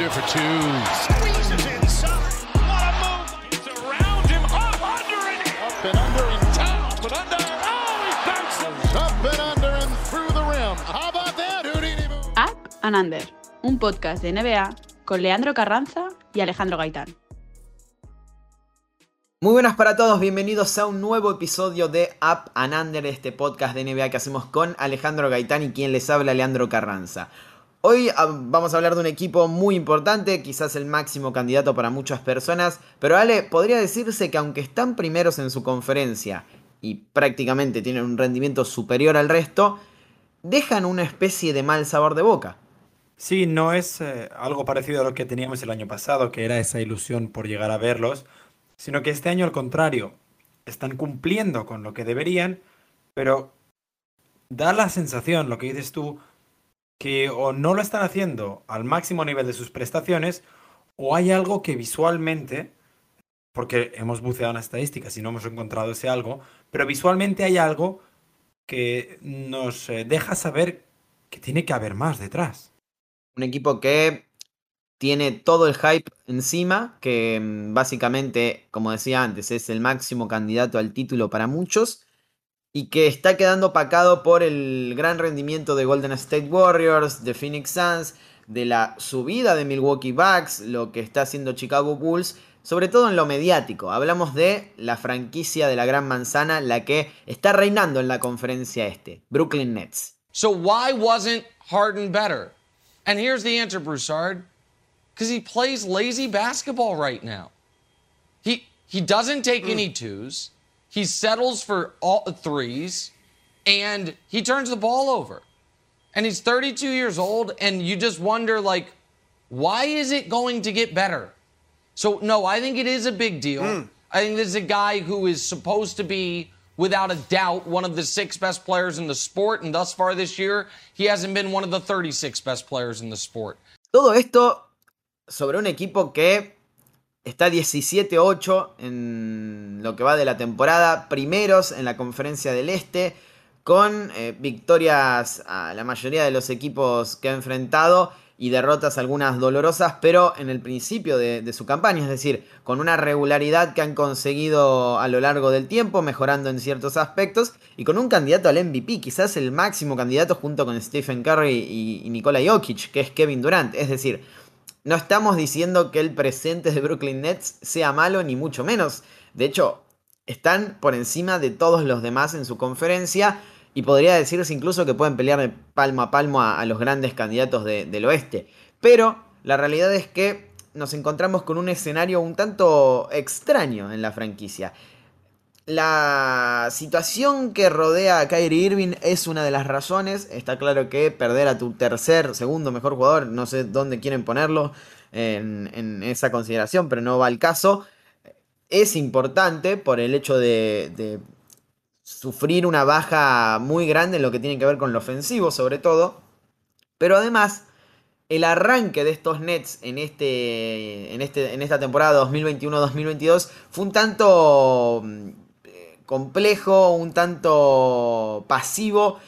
under for two. Squeezes inside. What a move. It's around him. Up, under, and up and under and down. Up and under. Oh, he bounces. Up and under and through the rim. How about that, Houdini move? Up and Under, un podcast de NBA con Leandro Carranza y Alejandro Gaitán. Muy buenas para todos, bienvenidos a un nuevo episodio de Up and Under, este podcast de NBA que hacemos con Alejandro Gaitán y quien les habla Leandro Carranza. Hoy vamos a hablar de un equipo muy importante, quizás el máximo candidato para muchas personas, pero Ale, podría decirse que aunque están primeros en su conferencia y prácticamente tienen un rendimiento superior al resto, dejan una especie de mal sabor de boca. Sí, no es eh, algo parecido a lo que teníamos el año pasado, que era esa ilusión por llegar a verlos, sino que este año al contrario, están cumpliendo con lo que deberían, pero da la sensación, lo que dices tú, que o no lo están haciendo al máximo nivel de sus prestaciones, o hay algo que visualmente, porque hemos buceado en las estadísticas y no hemos encontrado ese algo, pero visualmente hay algo que nos eh, deja saber que tiene que haber más detrás. Un equipo que tiene todo el hype encima, que mm, básicamente, como decía antes, es el máximo candidato al título para muchos, y que está quedando opacado por el gran rendimiento de Golden State Warriors, de Phoenix Suns, de la subida de Milwaukee Bucks, lo que está haciendo Chicago Bulls, sobre todo en lo mediático. Hablamos de la franquicia de la Gran Manzana, la que está reinando en la conferencia este, Brooklyn Nets. So why wasn't Harden better? And here's the answer, Broussard. Because he plays lazy basketball right now. He he doesn't take any twos. He settles for all threes, and he turns the ball over. And he's 32 years old, and you just wonder, like, why is it going to get better? So no, I think it is a big deal. Mm. I think this is a guy who is supposed to be, without a doubt, one of the six best players in the sport. And thus far this year, he hasn't been one of the 36 best players in the sport. Todo esto sobre un equipo que está 17-8 en lo que va de la temporada, primeros en la conferencia del Este, con eh, victorias a la mayoría de los equipos que ha enfrentado y derrotas algunas dolorosas, pero en el principio de, su campaña, es decir, con una regularidad que han conseguido a lo largo del tiempo, mejorando en ciertos aspectos, y con un candidato al MVP, quizás el máximo candidato junto con Stephen Curry y, y Nikola Jokic, que es Kevin Durant, es decir, no estamos diciendo que el presente de Brooklyn Nets sea malo, ni mucho menos. De hecho, están por encima de todos los demás en su conferencia. Y podría decirse incluso que pueden pelear palmo a palmo a, los grandes candidatos de, del oeste. Pero la realidad es que nos encontramos con un escenario un tanto extraño en la franquicia. La situación que rodea a Kyrie Irving es una de las razones. Está claro que perder a tu tercer, segundo mejor jugador, no sé dónde quieren ponerlo en, en esa consideración, pero no va al caso. Es importante por el hecho de, sufrir una baja muy grande en lo que tiene que ver con lo ofensivo, sobre todo. Pero además, el arranque de estos Nets en, este, en, este, en esta temporada 2021-2022 fue un tanto complejo, un tanto pasivo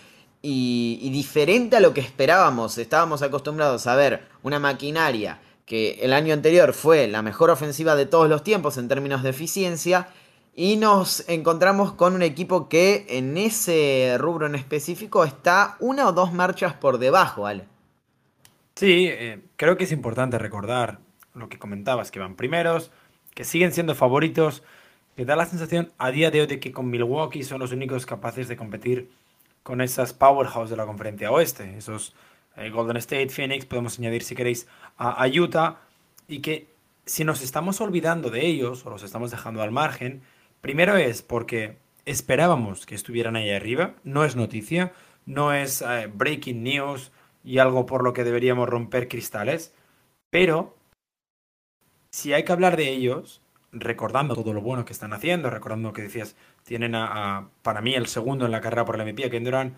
y, diferente a lo que esperábamos. Estábamos acostumbrados a ver una maquinaria que el año anterior fue la mejor ofensiva de todos los tiempos en términos de eficiencia. Y nos encontramos con un equipo que en ese rubro en específico está una o dos marchas por debajo, ¿vale? Sí, eh, creo que es importante recordar lo que comentabas, que van primeros, que siguen siendo favoritos, que da la sensación a día de hoy de que con Milwaukee son los únicos capaces de competir con esas powerhouse de la conferencia oeste, esos eh, Golden State, Phoenix, podemos añadir si queréis a, Utah, y que si nos estamos olvidando de ellos o los estamos dejando al margen, primero es porque esperábamos que estuvieran ahí arriba, no es noticia, no es eh, breaking news y algo por lo que deberíamos romper cristales, pero si hay que hablar de ellos, recordando todo lo bueno que están haciendo, recordando que decías, tienen a, para mí el segundo en la carrera por el MVP, Ken Durant,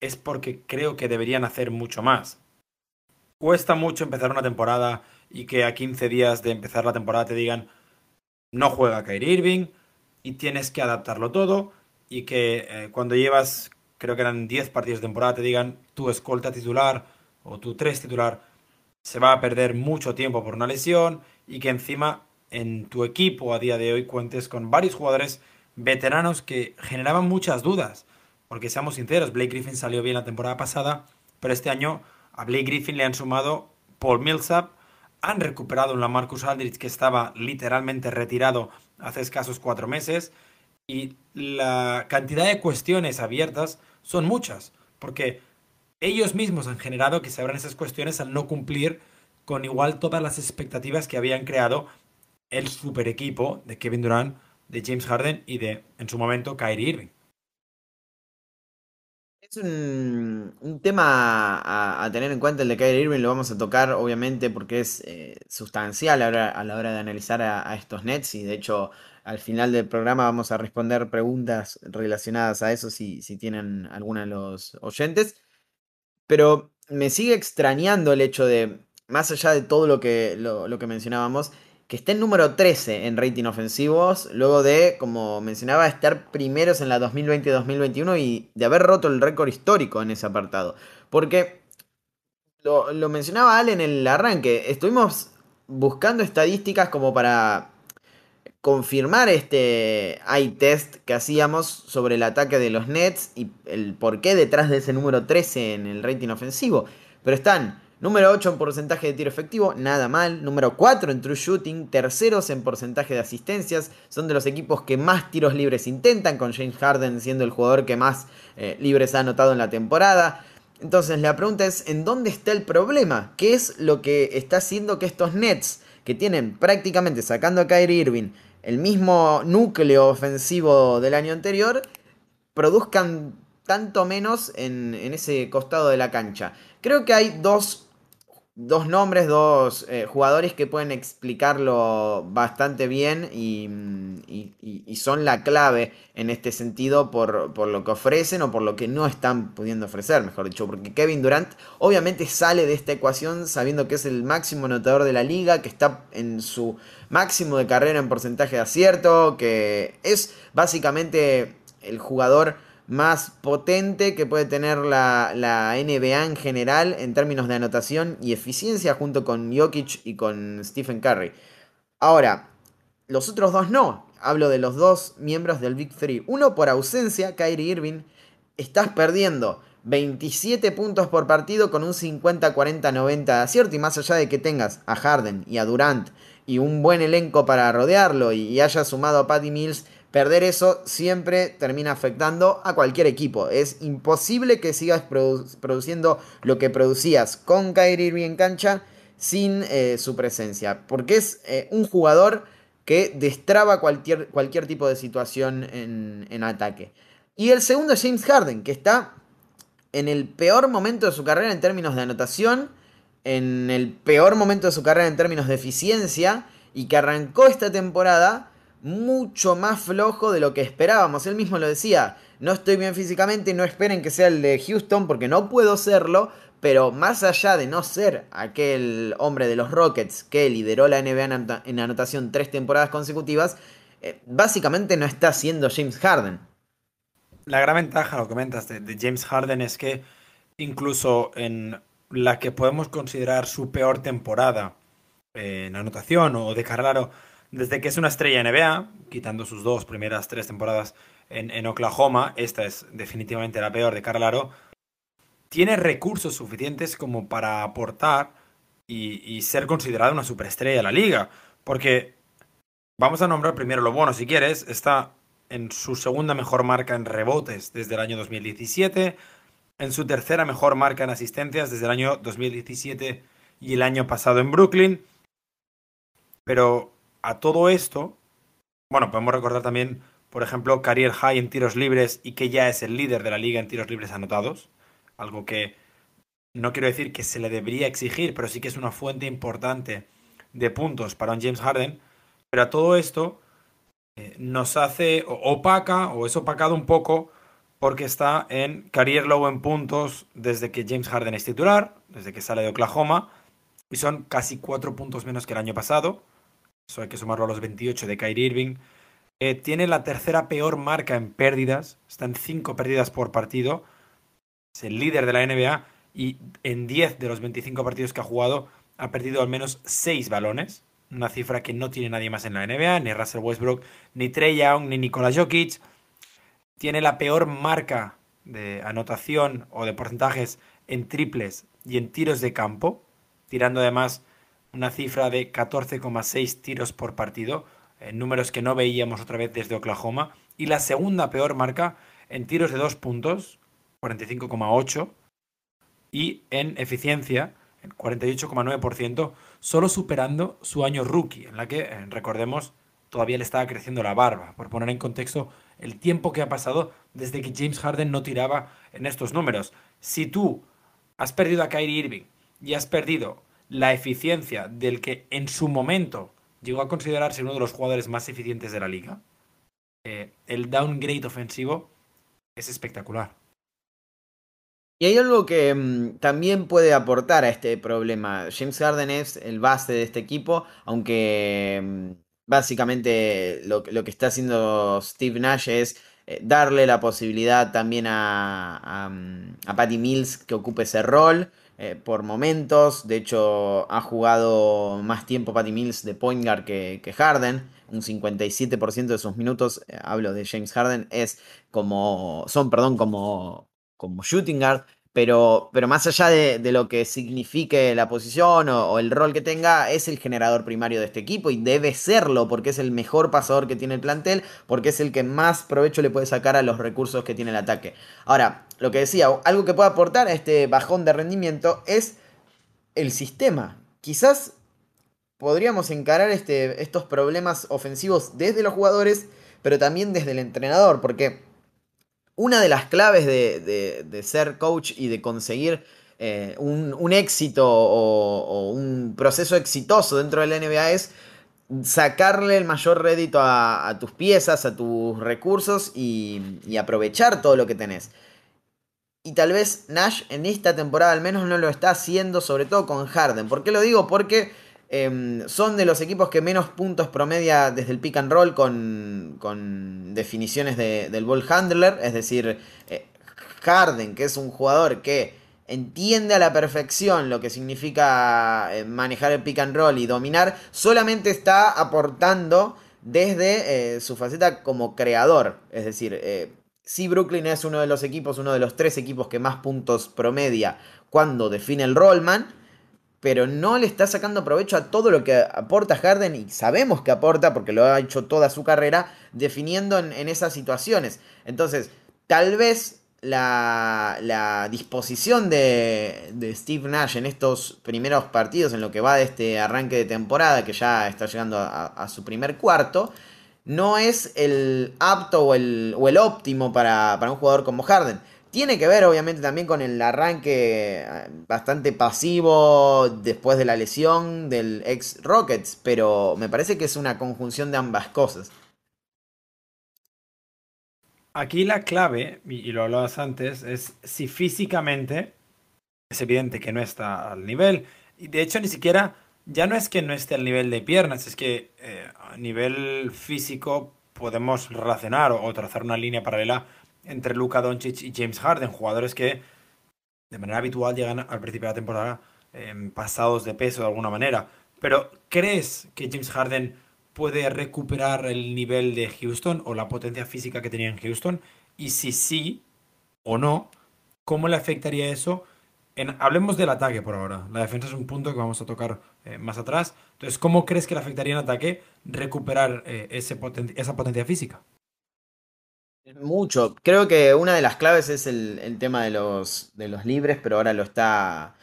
es porque creo que deberían hacer mucho más. Cuesta mucho empezar una temporada y que a 15 días de empezar la temporada te digan, no juega Kyrie Irving y tienes que adaptarlo todo y que eh, cuando llevas, creo que eran 10 partidos de temporada, te digan tu escolta titular o tu 3 titular se va a perder mucho tiempo por una lesión y que encima en tu equipo a día de hoy cuentes con varios jugadores veteranos que generaban muchas dudas. Porque seamos sinceros, Blake Griffin salió bien la temporada pasada, pero este año a Blake Griffin le han sumado Paul Millsap, han recuperado un Lamarcus Aldridge que estaba literalmente retirado hace escasos cuatro meses y la cantidad de cuestiones abiertas son muchas, porque ellos mismos han generado que se abran esas cuestiones al no cumplir con igual todas las expectativas que habían creado el super equipo de Kevin Durant, de James Harden y de, en su momento, Kyrie Irving. Es un, tema a, tener en cuenta el de Kyrie Irving, lo vamos a tocar obviamente porque es eh, sustancial a la, hora, de analizar a, estos Nets y de hecho al final del programa vamos a responder preguntas relacionadas a eso si, si tienen alguna de los oyentes. Pero me sigue extrañando el hecho de, más allá de todo lo que, lo que mencionábamos, que esté en número 13 en rating ofensivos, luego de, como mencionaba, estar primeros en la 2020-2021 y de haber roto el récord histórico en ese apartado. Porque, lo, mencionaba Ale en el arranque, estuvimos buscando estadísticas como para confirmar este eye-test que hacíamos sobre el ataque de los Nets y el porqué detrás de ese número 13 en el rating ofensivo. Pero están Número 8 en porcentaje de tiro efectivo, nada mal. Número 4 en true shooting. Terceros en porcentaje de asistencias. Son de los equipos que más tiros libres intentan, con James Harden siendo el jugador que más eh, libres ha anotado en la temporada. Entonces la pregunta es, ¿en dónde está el problema? ¿Qué es lo que está haciendo que estos Nets, que tienen prácticamente sacando a Kyrie Irving el mismo núcleo ofensivo del año anterior, produzcan tanto menos en, en ese costado de la cancha? Creo que hay dos dos nombres, dos eh, jugadores que pueden explicarlo bastante bien y, son la clave en este sentido por, por, lo que ofrecen o por lo que no están pudiendo ofrecer, mejor dicho. Porque Kevin Durant obviamente sale de esta ecuación sabiendo que es el máximo anotador de la liga, que está en su máximo de carrera en porcentaje de acierto, que es básicamente el jugador más potente que puede tener la, NBA en general en términos de anotación y eficiencia junto con Jokic y con Stephen Curry. Ahora, los otros dos no. Hablo de los dos miembros del Big Three. Uno por ausencia, Kyrie Irving. Estás perdiendo 27 puntos por partido con un 50-40-90 de acierto. Y más allá de que tengas a Harden y a Durant y un buen elenco para rodearlo y, y hayas sumado a Patty Mills Perder eso siempre termina afectando a cualquier equipo. Es imposible que sigas produciendo lo que producías con Kyrie Irving en cancha sin eh, su presencia. Porque es eh, un jugador que destraba cualquier, cualquier tipo de situación en, en ataque. Y el segundo es James Harden, que está en el peor momento de su carrera en términos de anotación, en el peor momento de su carrera en términos de eficiencia, y que arrancó esta temporada mucho más flojo de lo que esperábamos. Él mismo lo decía, no estoy bien físicamente, no esperen que sea el de Houston porque no puedo serlo, pero más allá de no ser aquel hombre de los Rockets que lideró la NBA en anotación tres temporadas consecutivas, eh, básicamente no está siendo James Harden. La gran ventaja, lo comentas, de, James Harden es que incluso en la que podemos considerar su peor temporada eh, en anotación o de Carraro desde que es una estrella NBA, quitando sus dos primeras tres temporadas en, Oklahoma, esta es definitivamente la peor de Carlaro, tiene recursos suficientes como para aportar y, ser considerado una superestrella de la liga. Porque vamos a nombrar primero lo bueno, si quieres, está en su segunda mejor marca en rebotes desde el año 2017, en su tercera mejor marca en asistencias desde el año 2017 y el año pasado en Brooklyn. Pero a todo esto, bueno, podemos recordar también, por ejemplo, career high en tiros libres y que ya es el líder de la liga en tiros libres anotados, algo que no quiero decir que se le debería exigir, pero sí que es una fuente importante de puntos para un James Harden. Pero a todo esto eh, nos hace opaca o es opacado un poco porque está en career low en puntos desde que James Harden es titular, desde que sale de Oklahoma, y son casi cuatro puntos menos que el año pasado eso hay que sumarlo a los 28 de Kyrie Irving. Eh, tiene la tercera peor marca en pérdidas, está en 5 pérdidas por partido, es el líder de la NBA y en 10 de los 25 partidos que ha jugado ha perdido al menos 6 balones, una cifra que no tiene nadie más en la NBA, ni Russell Westbrook, ni Trey Young, ni Nikola Jokic. Tiene la peor marca de anotación o de porcentajes en triples y en tiros de campo, tirando además una cifra de 14,6 tiros por partido, en números que no veíamos otra vez desde Oklahoma, y la segunda peor marca en tiros de dos puntos, 45,8, y en eficiencia, 48,9%, solo superando su año rookie, en la que, eh, recordemos, todavía le estaba creciendo la barba, por poner en contexto el tiempo que ha pasado desde que James Harden no tiraba en estos números. Si tú has perdido a Kyrie Irving y has perdido la eficiencia del que en su momento llegó a considerarse uno de los jugadores más eficientes de la liga, eh, el downgrade ofensivo es espectacular. Y hay algo que mm, también puede aportar a este problema. James Harden es el base de este equipo, aunque mm, básicamente lo, que está haciendo Steve Nash es eh, darle la posibilidad también a, mm, a, Patty Mills que ocupe ese rol. Eh, por momentos. De hecho, ha jugado más tiempo Patty Mills de point guard que, Harden. Un 57% de sus minutos, eh, hablo de James Harden, es como. son, perdón, como, como shooting guard. Pero, pero más allá de, lo que signifique la posición o, el rol que tenga, es el generador primario de este equipo y debe serlo porque es el mejor pasador que tiene el plantel, porque es el que más provecho le puede sacar a los recursos que tiene el ataque. Ahora, lo que decía, algo que puede aportar a este bajón de rendimiento es el sistema. Quizás podríamos encarar este, estos problemas ofensivos desde los jugadores, pero también desde el entrenador, porque una de las claves de, ser coach y de conseguir eh, un, éxito o, un proceso exitoso dentro de la NBA es sacarle el mayor rédito a, tus piezas, a tus recursos y, y, aprovechar todo lo que tenés. Y tal vez Nash en esta temporada al menos no lo está haciendo, sobre todo con Harden. ¿Por qué lo digo? Porque Em, son de los equipos que menos puntos promedia desde el pick and roll con, definiciones del ball handler. Es decir, eh, Harden, que es un jugador que entiende a la perfección lo que significa eh, manejar el pick and roll y dominar, solamente está aportando desde eh, su faceta como creador. Es decir, si Brooklyn es uno de los equipos, uno de los tres equipos que más puntos promedia cuando define el rollman pero no le está sacando provecho a todo lo que aporta Harden y sabemos que aporta porque lo ha hecho toda su carrera definiendo en, esas situaciones. Entonces, tal vez la, disposición de, Steve Nash en estos primeros partidos, en lo que va de este arranque de temporada, que ya está llegando a, su primer cuarto, no es el apto o el, óptimo para, para un jugador como Harden. Tiene que ver obviamente también con el arranque eh, bastante pasivo después de la lesión del ex Rockets, pero me parece que es una conjunción de ambas cosas. Aquí la clave, y lo hablabas antes, es si físicamente es evidente que no está al nivel. Y de hecho ni siquiera, ya no es que no esté al nivel de piernas, es que eh, a nivel físico podemos relacionar o trazar una línea paralela entre Luka Doncic y James Harden, jugadores que de manera habitual llegan al principio de la temporada em, pasados de peso de alguna manera. Pero ¿crees que James Harden puede recuperar el nivel de Houston o la potencia física que tenía en Houston? Y si sí o no, ¿cómo le afectaría eso? En, hablemos del ataque por ahora. La defensa es un punto que vamos a tocar eh, más atrás. Entonces, ¿cómo crees que le afectaría en ataque recuperar eh, ese esa potencia física? Mucho. Creo que una de las claves es el, tema de los, de los libres, pero ahora lo está.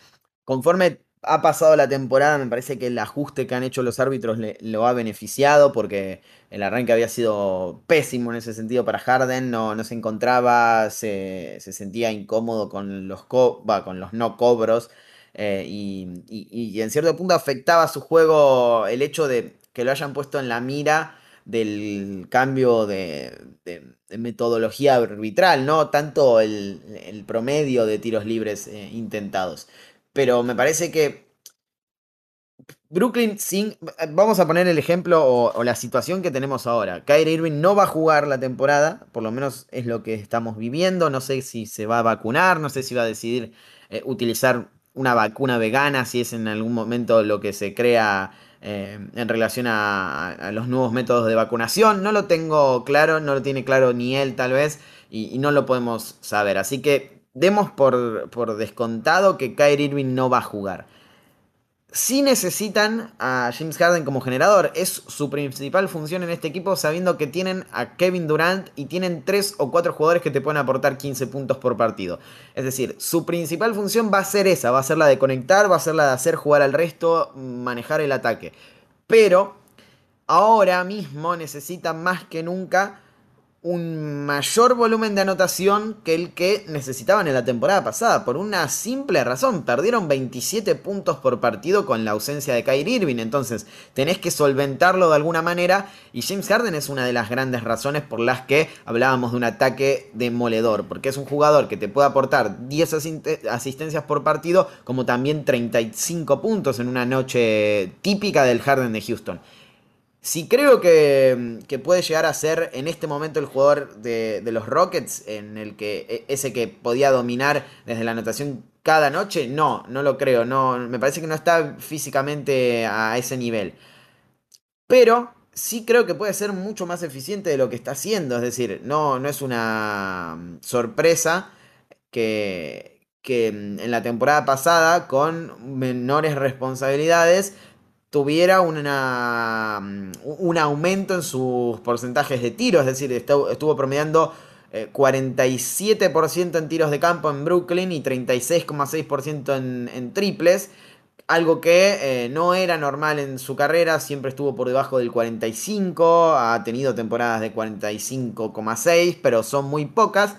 Conforme ha pasado la temporada, me parece que el ajuste que han hecho los árbitros le, lo ha beneficiado porque el arranque había sido pésimo en ese sentido para Harden, no, no se encontraba, se, sentía incómodo con los, con los no cobros eh, y, y, en cierto punto afectaba su juego el hecho de que lo hayan puesto en la mira del cambio de, metodología arbitral, no tanto el, promedio de tiros libres eh, intentados. Pero me parece que Brooklyn, sin, vamos a poner el ejemplo o, la situación que tenemos ahora. Kyrie Irving no va a jugar la temporada, por lo menos es lo que estamos viviendo. No sé si se va a vacunar, no sé si va a decidir eh, utilizar una vacuna vegana, si es en algún momento lo que se crea eh, en relación a, los nuevos métodos de vacunación. No lo tengo claro, no lo tiene claro ni él tal vez, y, no lo podemos saber. Así que demos por, por descontado que Kyrie Irving no va a jugar si necesitan a James Harden como generador. Es su principal función en este equipo, sabiendo que tienen a Kevin Durant y tienen 3 o 4 jugadores que te pueden aportar 15 puntos por partido. Es decir, su principal función va a ser esa, va a ser la de conectar, va a ser la de hacer jugar al resto, manejar el ataque. Pero ahora mismo necesita más que nunca un mayor volumen de anotación que el que necesitaban en la temporada pasada, por una simple razón. Perdieron 27 puntos por partido con la ausencia de Kyrie Irving, entonces tenés que solventarlo de alguna manera y James Harden es una de las grandes razones por las que hablábamos de un ataque demoledor, porque es un jugador que te puede aportar 10 asistencias por partido, como también 35 puntos en una noche típica del Harden de Houston. Si creo que, puede llegar a ser en este momento el jugador de, los Rockets, en el que e, ese que podía dominar desde la anotación cada noche, no, no lo creo. No, me parece que no está físicamente a ese nivel. Pero sí creo que puede ser mucho más eficiente de lo que está haciendo. Es decir, no, no es una sorpresa que, que en la temporada pasada, con menores responsabilidades, tuviera una, mm, un aumento en sus porcentajes de tiros, es decir, estuvo promediando 47% eh, en tiros de campo en Brooklyn y 36,6% en, en, triples, algo que eh, no era normal en su carrera, siempre estuvo por debajo del 45, ha tenido temporadas de 45,6, pero son muy pocas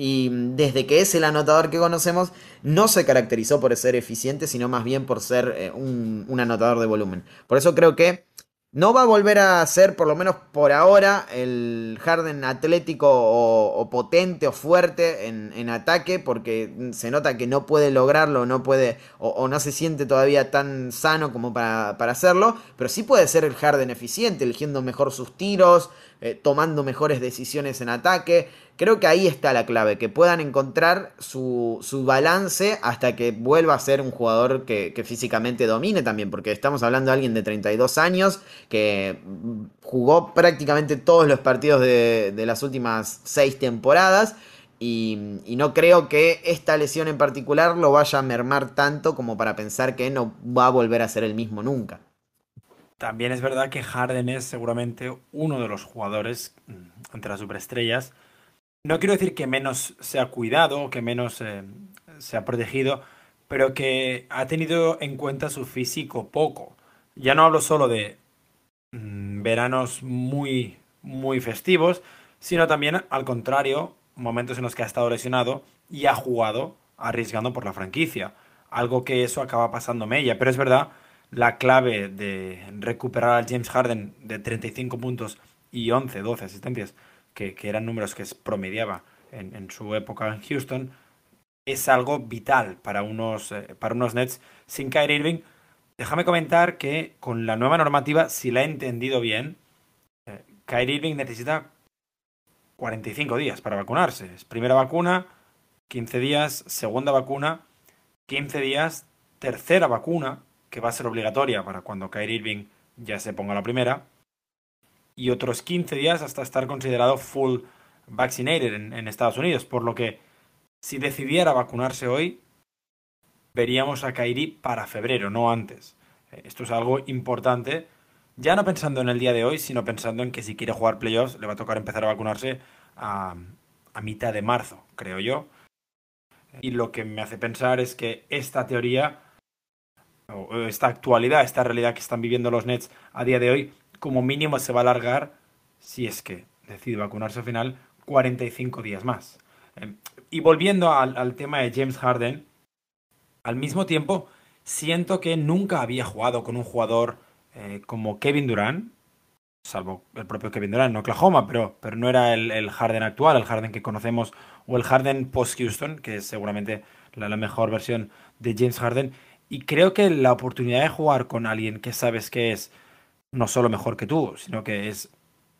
y desde que es el anotador que conocemos, no se caracterizó por ser eficiente, sino más bien por ser eh, un, anotador de volumen. Por eso creo que no va a volver a ser, por lo menos por ahora, el Harden atlético o, potente o fuerte en, ataque, porque se nota que no puede lograrlo, no puede, o, no se siente todavía tan sano como para, hacerlo, pero sí puede ser el Harden eficiente, eligiendo mejor sus tiros, eh, tomando mejores decisiones en ataque. Creo que ahí está la clave, que puedan encontrar su, balance hasta que vuelva a ser un jugador que, físicamente domine también, porque estamos hablando de alguien de 32 años que jugó prácticamente todos los partidos de, las últimas 6 temporadas. Y, no creo que esta lesión en particular lo vaya a mermar tanto como para pensar que no va a volver a ser el mismo nunca. También es verdad que Harden es seguramente uno de los jugadores mm, entre las superestrellas no quiero decir que menos se ha cuidado, que menos eh, se ha protegido, pero que ha tenido en cuenta su físico poco. Ya no hablo solo de mm, veranos muy, muy festivos, sino también, al contrario, momentos en los que ha estado lesionado y ha jugado arriesgando por la franquicia. Algo que eso acaba pasando ella. Pero es verdad, la clave de recuperar al James Harden de 35 puntos y 11, 12 asistencias que, eran números que promediaba en, su época en Houston, es algo vital para unos, eh, para unos Nets sin Kyrie Irving. Déjame comentar que con la nueva normativa, si la he entendido bien, eh, Kyrie Irving necesita 45 días para vacunarse. Es primera vacuna, 15 días, segunda vacuna, 15 días, tercera vacuna, que va a ser obligatoria para cuando Kyrie Irving ya se ponga la primera, y otros 15 días hasta estar considerado full vaccinated en, Estados Unidos. Por lo que si decidiera vacunarse hoy, veríamos a Kairi para febrero, no antes. Eh, esto es algo importante, ya no pensando en el día de hoy, sino pensando en que si quiere jugar playoffs le va a tocar empezar a vacunarse a, a mitad de marzo, creo yo. Y lo que me hace pensar es que esta teoría, esta actualidad, esta realidad que están viviendo los Nets a día de hoy, como mínimo se va a alargar, si es que decide vacunarse al final, 45 días más. Em, y volviendo al, tema de James Harden, al mismo tiempo siento que nunca había jugado con un jugador eh, como Kevin Durant, salvo el propio Kevin Durant en Oklahoma, pero, pero no era el, Harden actual, el Harden que conocemos, o el Harden post-Houston, que es seguramente la, mejor versión de James Harden. Y creo que la oportunidad de jugar con alguien que sabes que es no solo mejor que tú, sino que es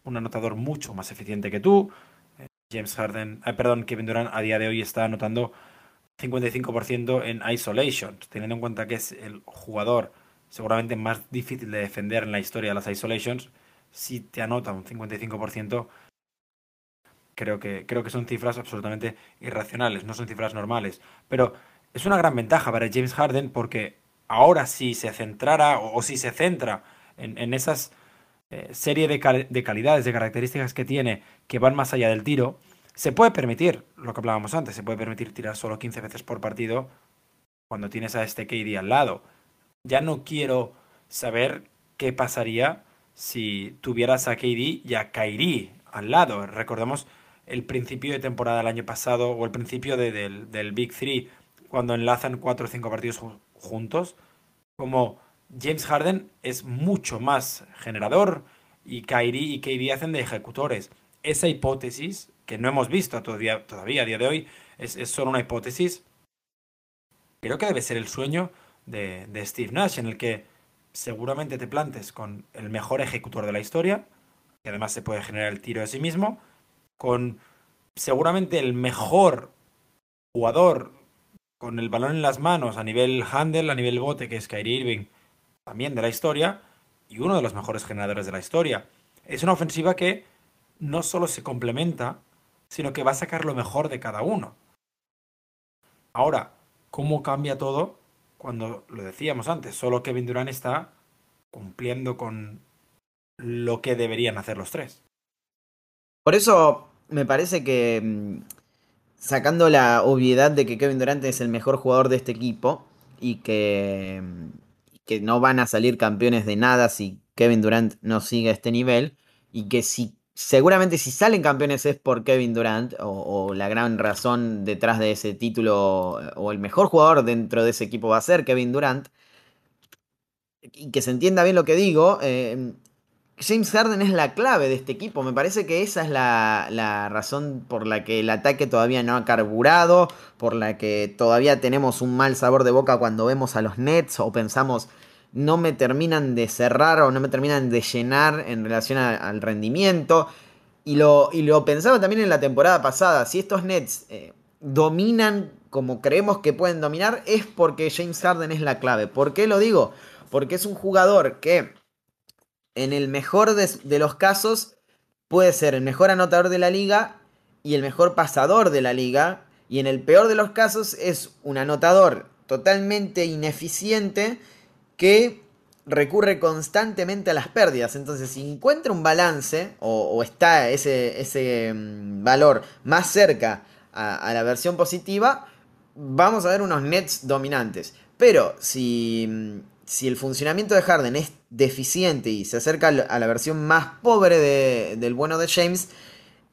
un anotador mucho más eficiente que tú. Eh, James Harden, eh, perdón, Kevin Durant a día de hoy está anotando 55% en isolation, teniendo en cuenta que es el jugador seguramente más difícil de defender en la historia de las isolations, si te anota un 55%, creo que, creo que son cifras absolutamente irracionales, no son cifras normales. Pero es una gran ventaja para James Harden porque ahora si se centrara o, si se centra en, esas eh, serie de, de calidades, de características que tiene que van más allá del tiro, se puede permitir, lo que hablábamos antes, se puede permitir tirar solo 15 veces por partido cuando tienes a este KD al lado. Ya no quiero saber qué pasaría si tuvieras a KD y a Kairi al lado. Recordemos el principio de temporada del año pasado o el principio del, del, Big Three, cuando enlazan 4 o 5 partidos juntos, como James Harden es mucho más generador y Kyrie y KD hacen de ejecutores. Esa hipótesis que no hemos visto todavía, todavía a día de hoy, es, solo una hipótesis. Creo que debe ser el sueño de Steve Nash, en el que seguramente te plantes con el mejor ejecutor de la historia, que además se puede generar el tiro de sí mismo, con seguramente el mejor jugador con el balón en las manos a nivel handle, a nivel bote, que es Kyrie Irving, también de la historia, y uno de los mejores generadores de la historia. Es una ofensiva que no solo se complementa, sino que va a sacar lo mejor de cada uno. Ahora, ¿cómo cambia todo cuando lo decíamos antes? Solo Kevin Durant está cumpliendo con lo que deberían hacer los tres. Por eso me parece que, mm, sacando la obviedad de que Kevin Durant es el mejor jugador de este equipo y que, que no van a salir campeones de nada si Kevin Durant no sigue a este nivel y que si seguramente si salen campeones es por Kevin Durant o, la gran razón detrás de ese título o el mejor jugador dentro de ese equipo va a ser Kevin Durant. Y que se entienda bien lo que digo, eh, James Harden es la clave de este equipo. Me parece que esa es la, razón por la que el ataque todavía no ha carburado, por la que todavía tenemos un mal sabor de boca cuando vemos a los Nets o pensamos no me terminan de cerrar o no me terminan de llenar en relación al rendimiento. Y lo, y lo pensaba también en la temporada pasada. Si estos Nets eh, dominan como creemos que pueden dominar, es porque James Harden es la clave. ¿Por qué lo digo? Porque es un jugador que en el mejor de, los casos puede ser el mejor anotador de la liga y el mejor pasador de la liga. Y en el peor de los casos es un anotador totalmente ineficiente que recurre constantemente a las pérdidas. Entonces, si encuentra un balance o, está ese, ese, mm, valor más cerca a, la versión positiva, vamos a ver unos nets dominantes. Pero si, mm, si el funcionamiento de Harden es deficiente y se acerca a la versión más pobre del bueno de James,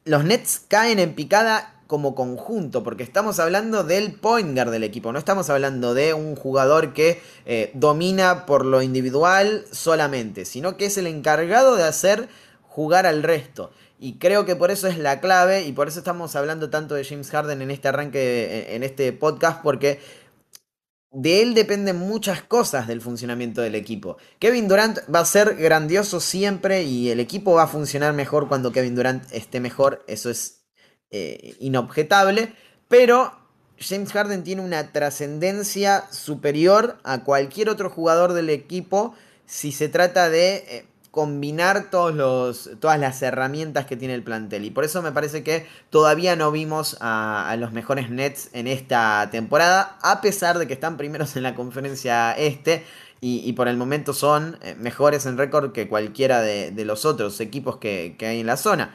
los nets caen en picada como conjunto, porque estamos hablando del point guard del equipo, no estamos hablando de un jugador que eh, domina por lo individual solamente, sino que es el encargado de hacer jugar al resto. Y creo que por eso es la clave y por eso estamos hablando tanto de James Harden en este arranque, en este podcast, porque de él dependen muchas cosas del funcionamiento del equipo. Kevin Durant va a ser grandioso siempre y el equipo va a funcionar mejor cuando Kevin Durant esté mejor, eso es eh, inobjetable, pero James Harden tiene una trascendencia superior a cualquier otro jugador del equipo si se trata de eh, combinar todos los, todas las herramientas que tiene el plantel. Y por eso me parece que todavía no vimos a, los mejores Nets en esta temporada, a pesar de que están primeros en la conferencia este. Y, por el momento son eh, mejores en récord que cualquiera de, los otros equipos que, que hay en la zona.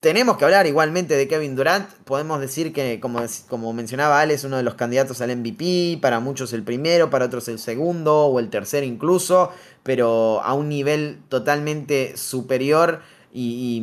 Tenemos que hablar igualmente de Kevin Durant. Podemos decir que, como, como mencionaba Ale, es uno de los candidatos al MVP. Para muchos el primero, para otros el segundo o el tercero incluso. Pero a un nivel totalmente superior y,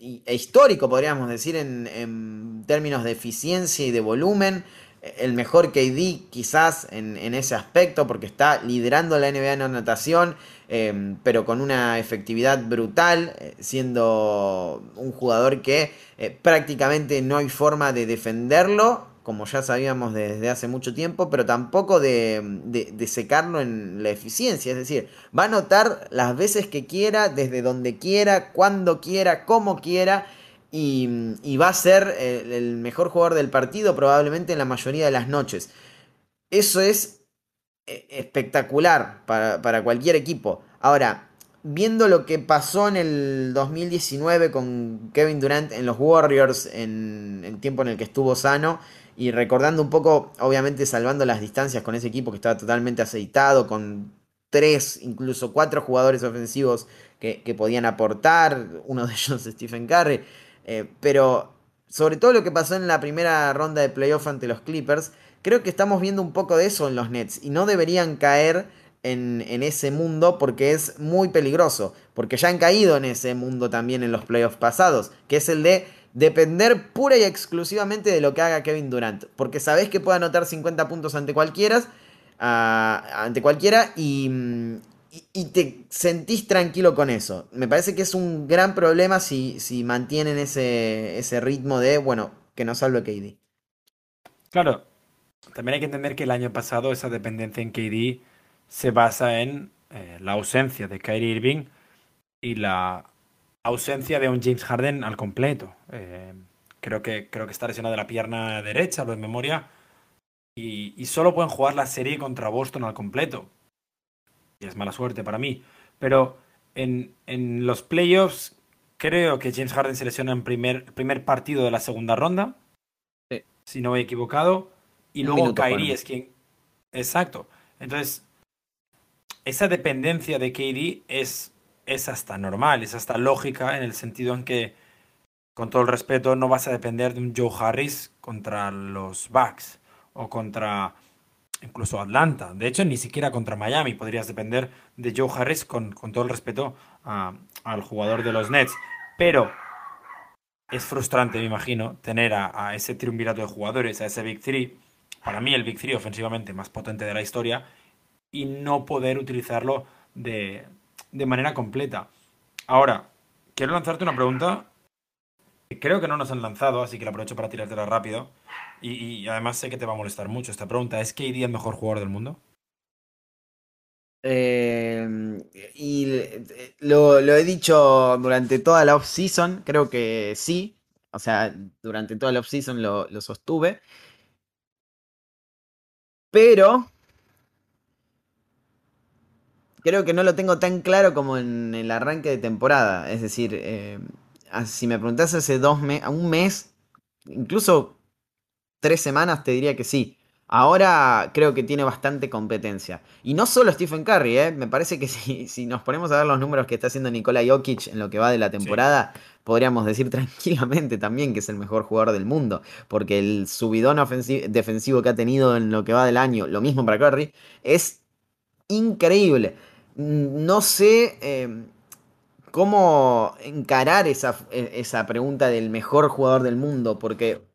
e histórico, podríamos decir, en, en, términos de eficiencia y de volumen. El mejor KD quizás en, en ese aspecto porque está liderando la NBA en anotación Em, pero con una efectividad brutal, eh, siendo un jugador que eh, prácticamente no hay forma de defenderlo, como ya sabíamos desde hace mucho tiempo, pero tampoco de, de, secarlo en la eficiencia, es decir, va a anotar las veces que quiera, desde donde quiera, cuando quiera, como quiera, y, va a ser el, mejor jugador del partido probablemente en la mayoría de las noches. Eso es eh, espectacular para, cualquier equipo. Ahora, viendo lo que pasó en el 2019 con Kevin Durant en los Warriors, en el tiempo en el que estuvo sano, y recordando un poco, obviamente salvando las distancias con ese equipo que estaba totalmente aceitado, con tres, incluso cuatro jugadores ofensivos que, que podían aportar, uno de ellos Stephen Curry. Eh, pero sobre todo lo que pasó en la primera ronda de playoff ante los Clippers, creo que estamos viendo un poco de eso en los Nets y no deberían caer en, ese mundo porque es muy peligroso, porque ya han caído en ese mundo también en los playoffs pasados, que es el de depender pura y exclusivamente de lo que haga Kevin Durant, porque sabés que puede anotar 50 puntos ante cualquiera, ah, ante cualquiera y, y, te sentís tranquilo con eso. Me parece que es un gran problema si, si mantienen ese, ese ritmo de, bueno, que no salve KD. Claro, también hay que entender que el año pasado esa dependencia en KD se basa en eh, la ausencia de Kyrie Irving y la ausencia de un James Harden al completo. Eh, creo, que, creo que está lesionado de la pierna derecha, lo de memoria, y, solo pueden jugar la serie contra Boston al completo es mala suerte para mí. Pero en, en los playoffs creo que James Harden se lesiona en primer, primer partido de la segunda ronda. Si no me he equivocado. Y luego Kyrie es quien. Exacto. Entonces, esa dependencia de KD es, es hasta normal, es hasta lógica en el sentido en que, con todo el respeto, no vas a depender de un Joe Harris contra los Bucks o contra incluso Atlanta. De hecho, ni siquiera contra Miami podrías depender de Joe Harris con, todo el respeto al jugador de los Nets. Pero es frustrante, me imagino, tener a, ese triunvirato de jugadores, a ese Big Three, para mí el Big Three ofensivamente más potente de la historia, y no poder utilizarlo de, de manera completa. Ahora, quiero lanzarte una pregunta creo que no nos han lanzado, así que la aprovecho para tirártela rápido. Y, además sé que te va a molestar mucho esta pregunta. ¿Es KD el mejor jugador del mundo? Em, y eh, lo, he dicho durante toda la off-season, creo que sí. O sea, durante toda la off-season lo, sostuve. Pero creo que no lo tengo tan claro como en el arranque de temporada. Es decir, em, si me preguntas hace dos meses, un mes, incluso tres semanas te diría que sí. Ahora creo que tiene bastante competencia. Y no solo Stephen Curry, ¿eh? me parece que si, si, nos ponemos a ver los números que está haciendo Nikola Jokic en lo que va de la temporada, podríamos decir tranquilamente también que es el mejor jugador del mundo. Porque el subidón defensivo que ha tenido en lo que va del año, lo mismo para Curry, es increíble. No sé eh, cómo encarar esa, esa pregunta del mejor jugador del mundo, porque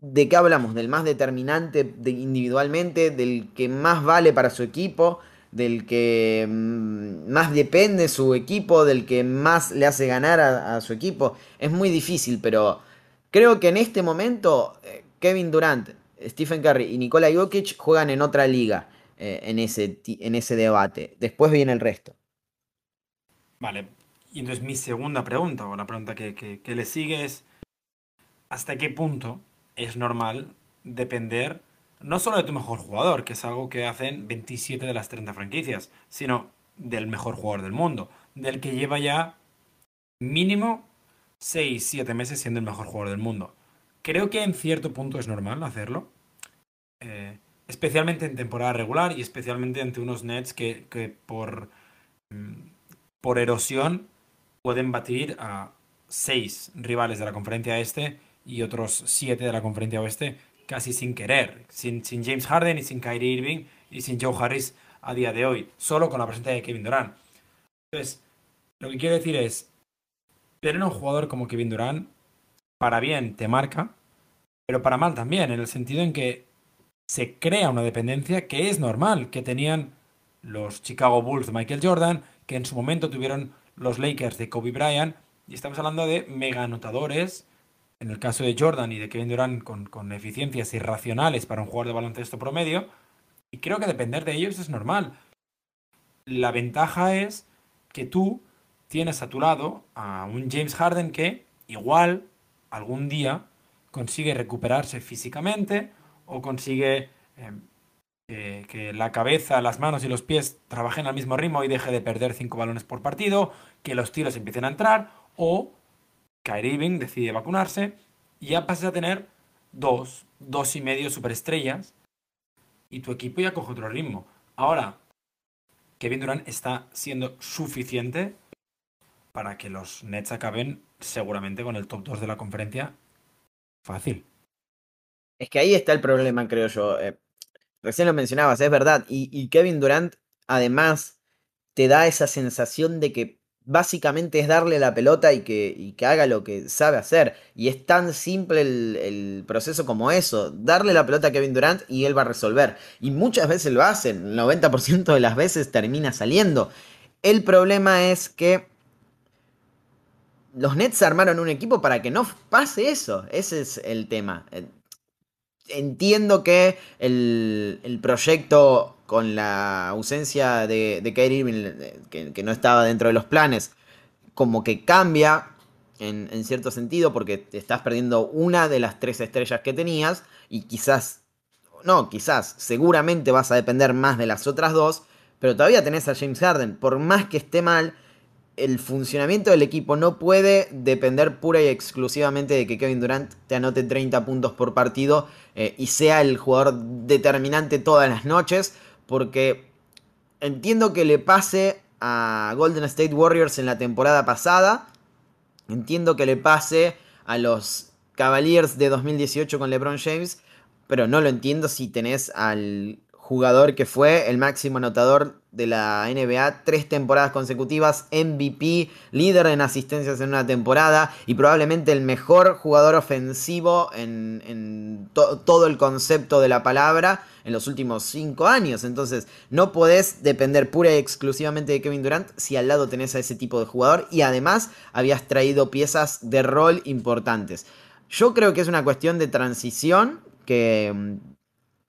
¿De qué hablamos? Del más determinante individualmente, del que más vale para su equipo, del que mm, más depende su equipo, del que más le hace ganar a, su equipo. Es muy difícil, pero creo que en este momento eh, Kevin Durant, Stephen Curry y Nikola Jokic juegan en otra liga eh, en, ese, en ese debate. Después viene el resto. Vale, y entonces mi segunda pregunta, o la pregunta que, que le sigue es, ¿hasta qué punto es normal depender no solo de tu mejor jugador, que es algo que hacen 27 de las 30 franquicias, sino del mejor jugador del mundo, del que lleva ya mínimo 6, 7 meses siendo el mejor jugador del mundo. Creo que en cierto punto es normal hacerlo, eh, especialmente en temporada regular y especialmente ante unos Nets que, que por, mm, por erosión pueden batir a 6 rivales de la conferencia este y otros siete de la conferencia oeste casi sin querer, sin, sin James Harden y sin Kyrie Irving y sin Joe Harris a día de hoy, solo con la presencia de Kevin Durant. Entonces, lo que quiero decir es, tener un jugador como Kevin Durant, para bien te marca, pero para mal también, en el sentido en que se crea una dependencia que es normal, que tenían los Chicago Bulls de Michael Jordan, que en su momento tuvieron los Lakers de Kobe Bryant, y estamos hablando de mega anotadores en el caso de Jordan y de Kevin Durant con, eficiencias irracionales para un jugador de baloncesto promedio, y creo que depender de ellos es normal. La ventaja es que tú tienes a tu lado a un James Harden que igual algún día consigue recuperarse físicamente o consigue em, que la cabeza, las manos y los pies trabajen al mismo ritmo y deje de perder cinco balones por partido, que los tiros empiecen a entrar o Kyrie Irving decide vacunarse y ya pasas a tener dos, dos y medio superestrellas y tu equipo ya coge otro ritmo. Ahora, Kevin Durant está siendo suficiente para que los Nets acaben seguramente con el top 2 de la conferencia fácil. Es que ahí está el problema, creo yo. Eh, recién lo mencionabas, es verdad. y, Kevin Durant, además, te da esa sensación de que básicamente es darle la pelota y que, que, haga lo que sabe hacer. Y es tan simple el, proceso como eso. Darle la pelota a Kevin Durant y él va a resolver. Y muchas veces lo hacen. El 90% de las veces termina saliendo. El problema es que los Nets armaron un equipo para que no pase eso. Ese es el tema. Entiendo que el, proyecto con la ausencia de, de Irving, eh, que, no estaba dentro de los planes, como que cambia en, en, cierto sentido, porque te estás perdiendo una de las tres estrellas que tenías, y quizás, no, quizás, seguramente vas a depender más de las otras dos, pero todavía tenés a James Harden, por más que esté mal, el funcionamiento del equipo no puede depender pura y exclusivamente de que Kevin Durant te anote 30 puntos por partido eh, y sea el jugador determinante todas las noches, porque entiendo que le pase a Golden State Warriors en la temporada pasada, entiendo que le pase a los Cavaliers de 2018 con LeBron James, pero no lo entiendo si tenés al jugador que fue el máximo anotador de la NBA, tres temporadas consecutivas, MVP, líder en asistencias en una temporada y probablemente el mejor jugador ofensivo en, todo el concepto de la palabra en los últimos cinco años. Entonces, no podés depender pura y exclusivamente de Kevin Durant si al lado tenés a ese tipo de jugador y además habías traído piezas de rol importantes. Yo creo que es una cuestión de transición que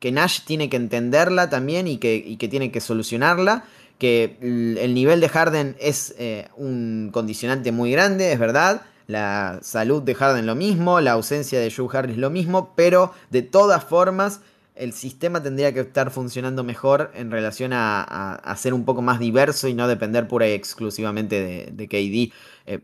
que Nash tiene que entenderla también y que, tiene que solucionarla. Que el nivel de Harden es eh, un condicionante muy grande, es verdad. La salud de Harden lo mismo, la ausencia de Joe Harris lo mismo, pero de todas formas el sistema tendría que estar funcionando mejor en relación a, ser un poco más diverso y no depender pura y exclusivamente de, KD. Eh,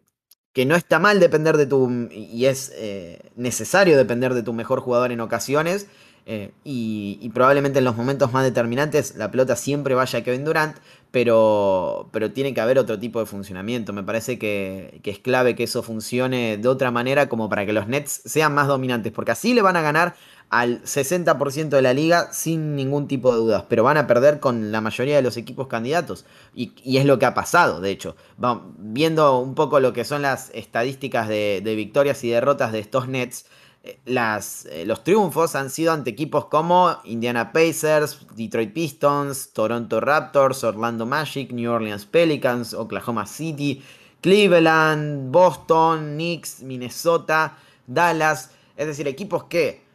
que no está mal depender de tu. y es eh, necesario depender de tu mejor jugador en ocasiones. Eh, y, probablemente en los momentos más determinantes la pelota siempre vaya a Kevin Durant, pero, pero tiene que haber otro tipo de funcionamiento. Me parece que, es clave que eso funcione de otra manera como para que los Nets sean más dominantes, porque así le van a ganar al 60% de la liga sin ningún tipo de dudas, pero van a perder con la mayoría de los equipos candidatos. Y, es lo que ha pasado, de hecho. viendo un poco lo que son las estadísticas de victorias y derrotas de estos Nets, las, eh, los triunfos han sido ante equipos como Indiana Pacers, Detroit Pistons, Toronto Raptors, Orlando Magic, New Orleans Pelicans, Oklahoma City, Cleveland, Boston, Knicks, Minnesota, Dallas. Es decir, equipos que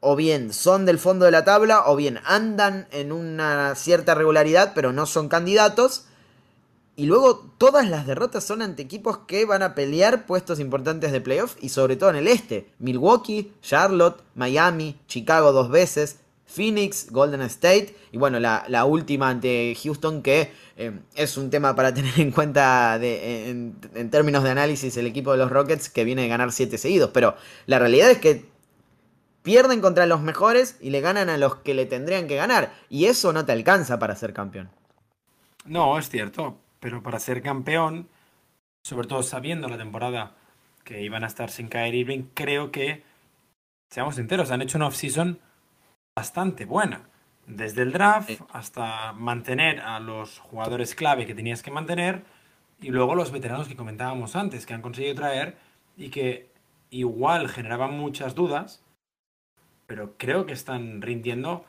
o bien son del fondo de la tabla o bien andan en una cierta regularidad pero no son candidatos y luego todas las derrotas son ante equipos que van a pelear puestos importantes de playoff y sobre todo en el este. Milwaukee, Charlotte, Miami, Chicago dos veces, Phoenix, Golden State y bueno, la, última ante Houston que eh, es un tema para tener en cuenta en, términos de análisis el equipo de los Rockets que viene de ganar 7 seguidos. Pero la realidad es que pierden contra los mejores y le ganan a los que le tendrían que ganar. Y eso no te alcanza para ser campeón. No, es cierto pero para ser campeón, sobre todo sabiendo la temporada que iban a estar sin caer Irving, creo que, seamos sinceros, han hecho una off-season bastante buena. Desde el draft hasta mantener a los jugadores clave que tenías que mantener y luego los veteranos que comentábamos antes, que han conseguido traer y que igual generaban muchas dudas, pero creo que están rindiendo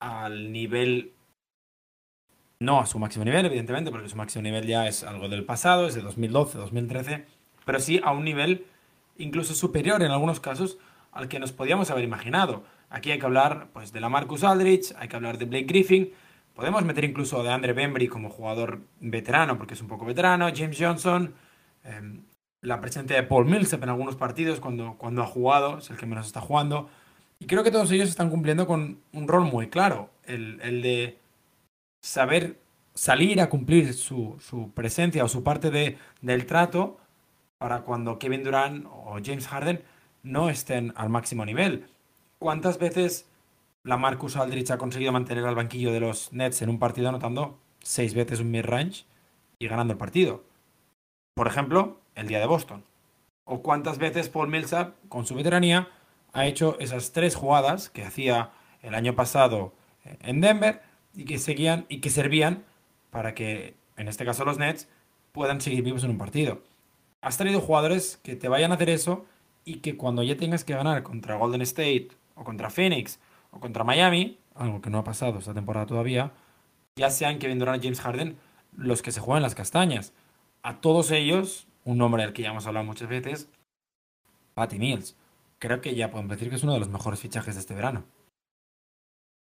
al nivel no a su máximo nivel, evidentemente, porque su máximo nivel ya es algo del pasado, es de 2012, 2013, pero sí a un nivel incluso superior en algunos casos al que nos podíamos haber imaginado. Aquí hay que hablar pues, de la Marcus Aldrich, hay que hablar de Blake Griffin, podemos meter incluso de Andre Bembry como jugador veterano, porque es un poco veterano, James Johnson, em, la presencia de Paul Millsap en algunos partidos cuando, cuando ha jugado, es el que menos está jugando. Y creo que todos ellos están cumpliendo con un rol muy claro, el, de saber salir a cumplir su, presencia o su parte de, del trato para cuando Kevin Durant o James Harden no estén al máximo nivel. ¿Cuántas veces la Marcus Aldrich ha conseguido mantener al banquillo de los Nets en un partido anotando seis veces un mid-range y ganando el partido? Por ejemplo, el día de Boston. O cuántas veces Paul Millsap, con su veteranía, ha hecho esas tres jugadas que hacía el año pasado en Denver y que seguían y que servían para que, en este caso los Nets, puedan seguir vivos en un partido. Has traído jugadores que te vayan a hacer eso y que cuando ya tengas que ganar contra Golden State o contra Phoenix o contra Miami, algo que no ha pasado esta temporada todavía, ya sean Kevin Durant y James Harden los que se juegan las castañas. A todos ellos, un nombre del que ya hemos hablado muchas veces, Patty Mills. Creo que ya podemos decir que es uno de los mejores fichajes de este verano.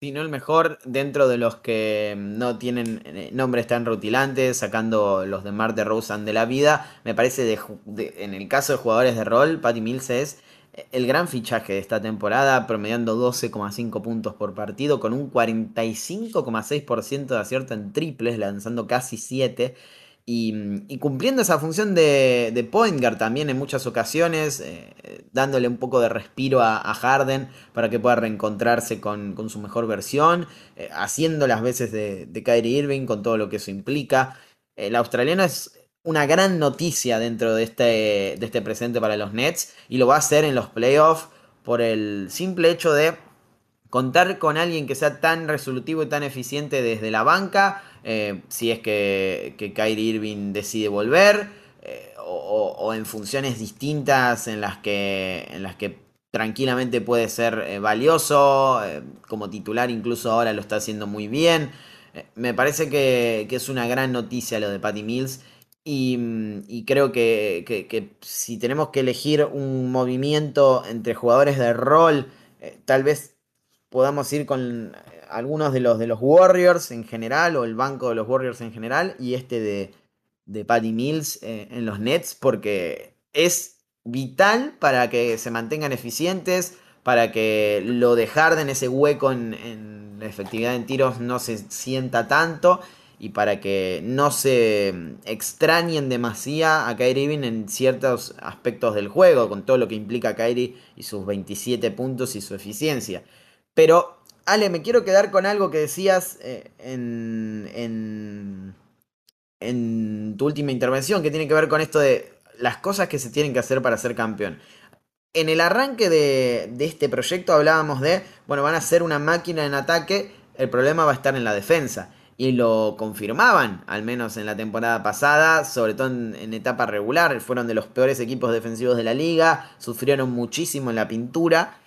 Si no el mejor, dentro de los que no tienen eh, nombres tan rutilantes, sacando los de Mar de Rosen de la vida, me parece de, en el caso de jugadores de rol, Patty Mills es el gran fichaje de esta temporada, promediando 12,5 puntos por partido, con un 45,6% de acierto en triples, lanzando casi 7. Y, cumpliendo esa función de, de point guard también en muchas ocasiones, eh, dándole un poco de respiro a, Harden para que pueda reencontrarse con, su mejor versión, eh, haciendo las veces de, de, Kyrie Irving con todo lo que eso implica. El australiano es una gran noticia dentro de este, de este presente para los Nets y lo va a hacer en los playoffs por el simple hecho de contar con alguien que sea tan resolutivo y tan eficiente desde la banca, eh, si es que, que, Kyrie Irving decide volver, eh, o, en funciones distintas en las que, en las que tranquilamente puede ser eh, valioso, como titular incluso ahora lo está haciendo muy bien. me parece que, que, es una gran noticia lo de Patty Mills Mm, y, creo que, si tenemos que elegir un movimiento entre jugadores de rol, tal vez podamos ir con algunos de los de los Warriors en general, o el banco de los Warriors en general, y este de, de Paddy Mills eh, en los Nets, porque es vital para que se mantengan eficientes, para que lo de Harden, ese hueco en, en la efectividad en tiros, no se sienta tanto y para que no se extrañen demasiado a Kyrie Irving en ciertos aspectos del juego, con todo lo que implica Kyrie y sus 27 puntos y su eficiencia. Pero, Ale, me quiero quedar con algo que decías eh, en, en, tu última intervención, que tiene que ver con esto de las cosas que se tienen que hacer para ser campeón. En el arranque de este proyecto hablábamos de, bueno, van a ser una máquina en ataque, el problema va a estar en la defensa y lo confirmaban, al menos en la temporada pasada, sobre todo en, etapa regular, fueron de los peores equipos defensivos de la liga, sufrieron muchísimo en la pintura.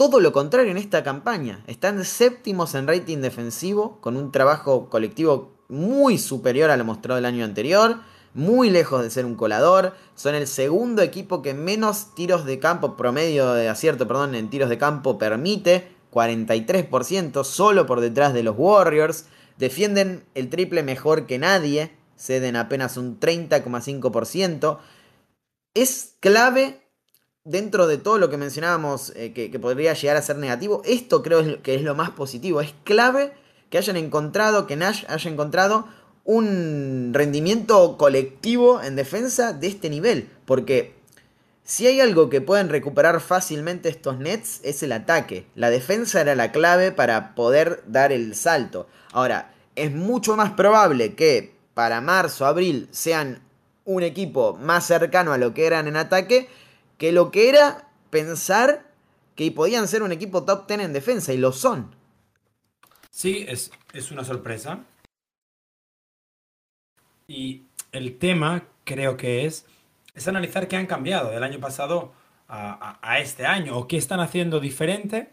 Todo lo contrario en esta campaña, están séptimos en rating defensivo, con un trabajo colectivo muy superior a lo mostrado el año anterior, muy lejos de ser un colador, son el segundo equipo que menos tiros de campo, promedio de acierto, perdón, en tiros de campo permite, 43%, solo por detrás de los Warriors. Defienden el triple mejor que nadie, ceden apenas un 30,5%. Es clave dentro de todo lo que mencionábamos eh, que, podría llegar a ser negativo. Esto creo que es lo más positivo. Es clave que hayan encontrado, que Nash haya encontrado un rendimiento colectivo en defensa de este nivel. Porque si hay algo que pueden recuperar fácilmente estos Nets es el ataque. La defensa era la clave para poder dar el salto. Ahora, es mucho más probable que para marzo, abril sean un equipo más cercano a lo que eran en ataque que lo que era pensar que podían ser un equipo top 10 en defensa y lo son. Sí, es, es una sorpresa. Y el tema creo que es es analizar qué han cambiado del año pasado a, este año o qué están haciendo diferente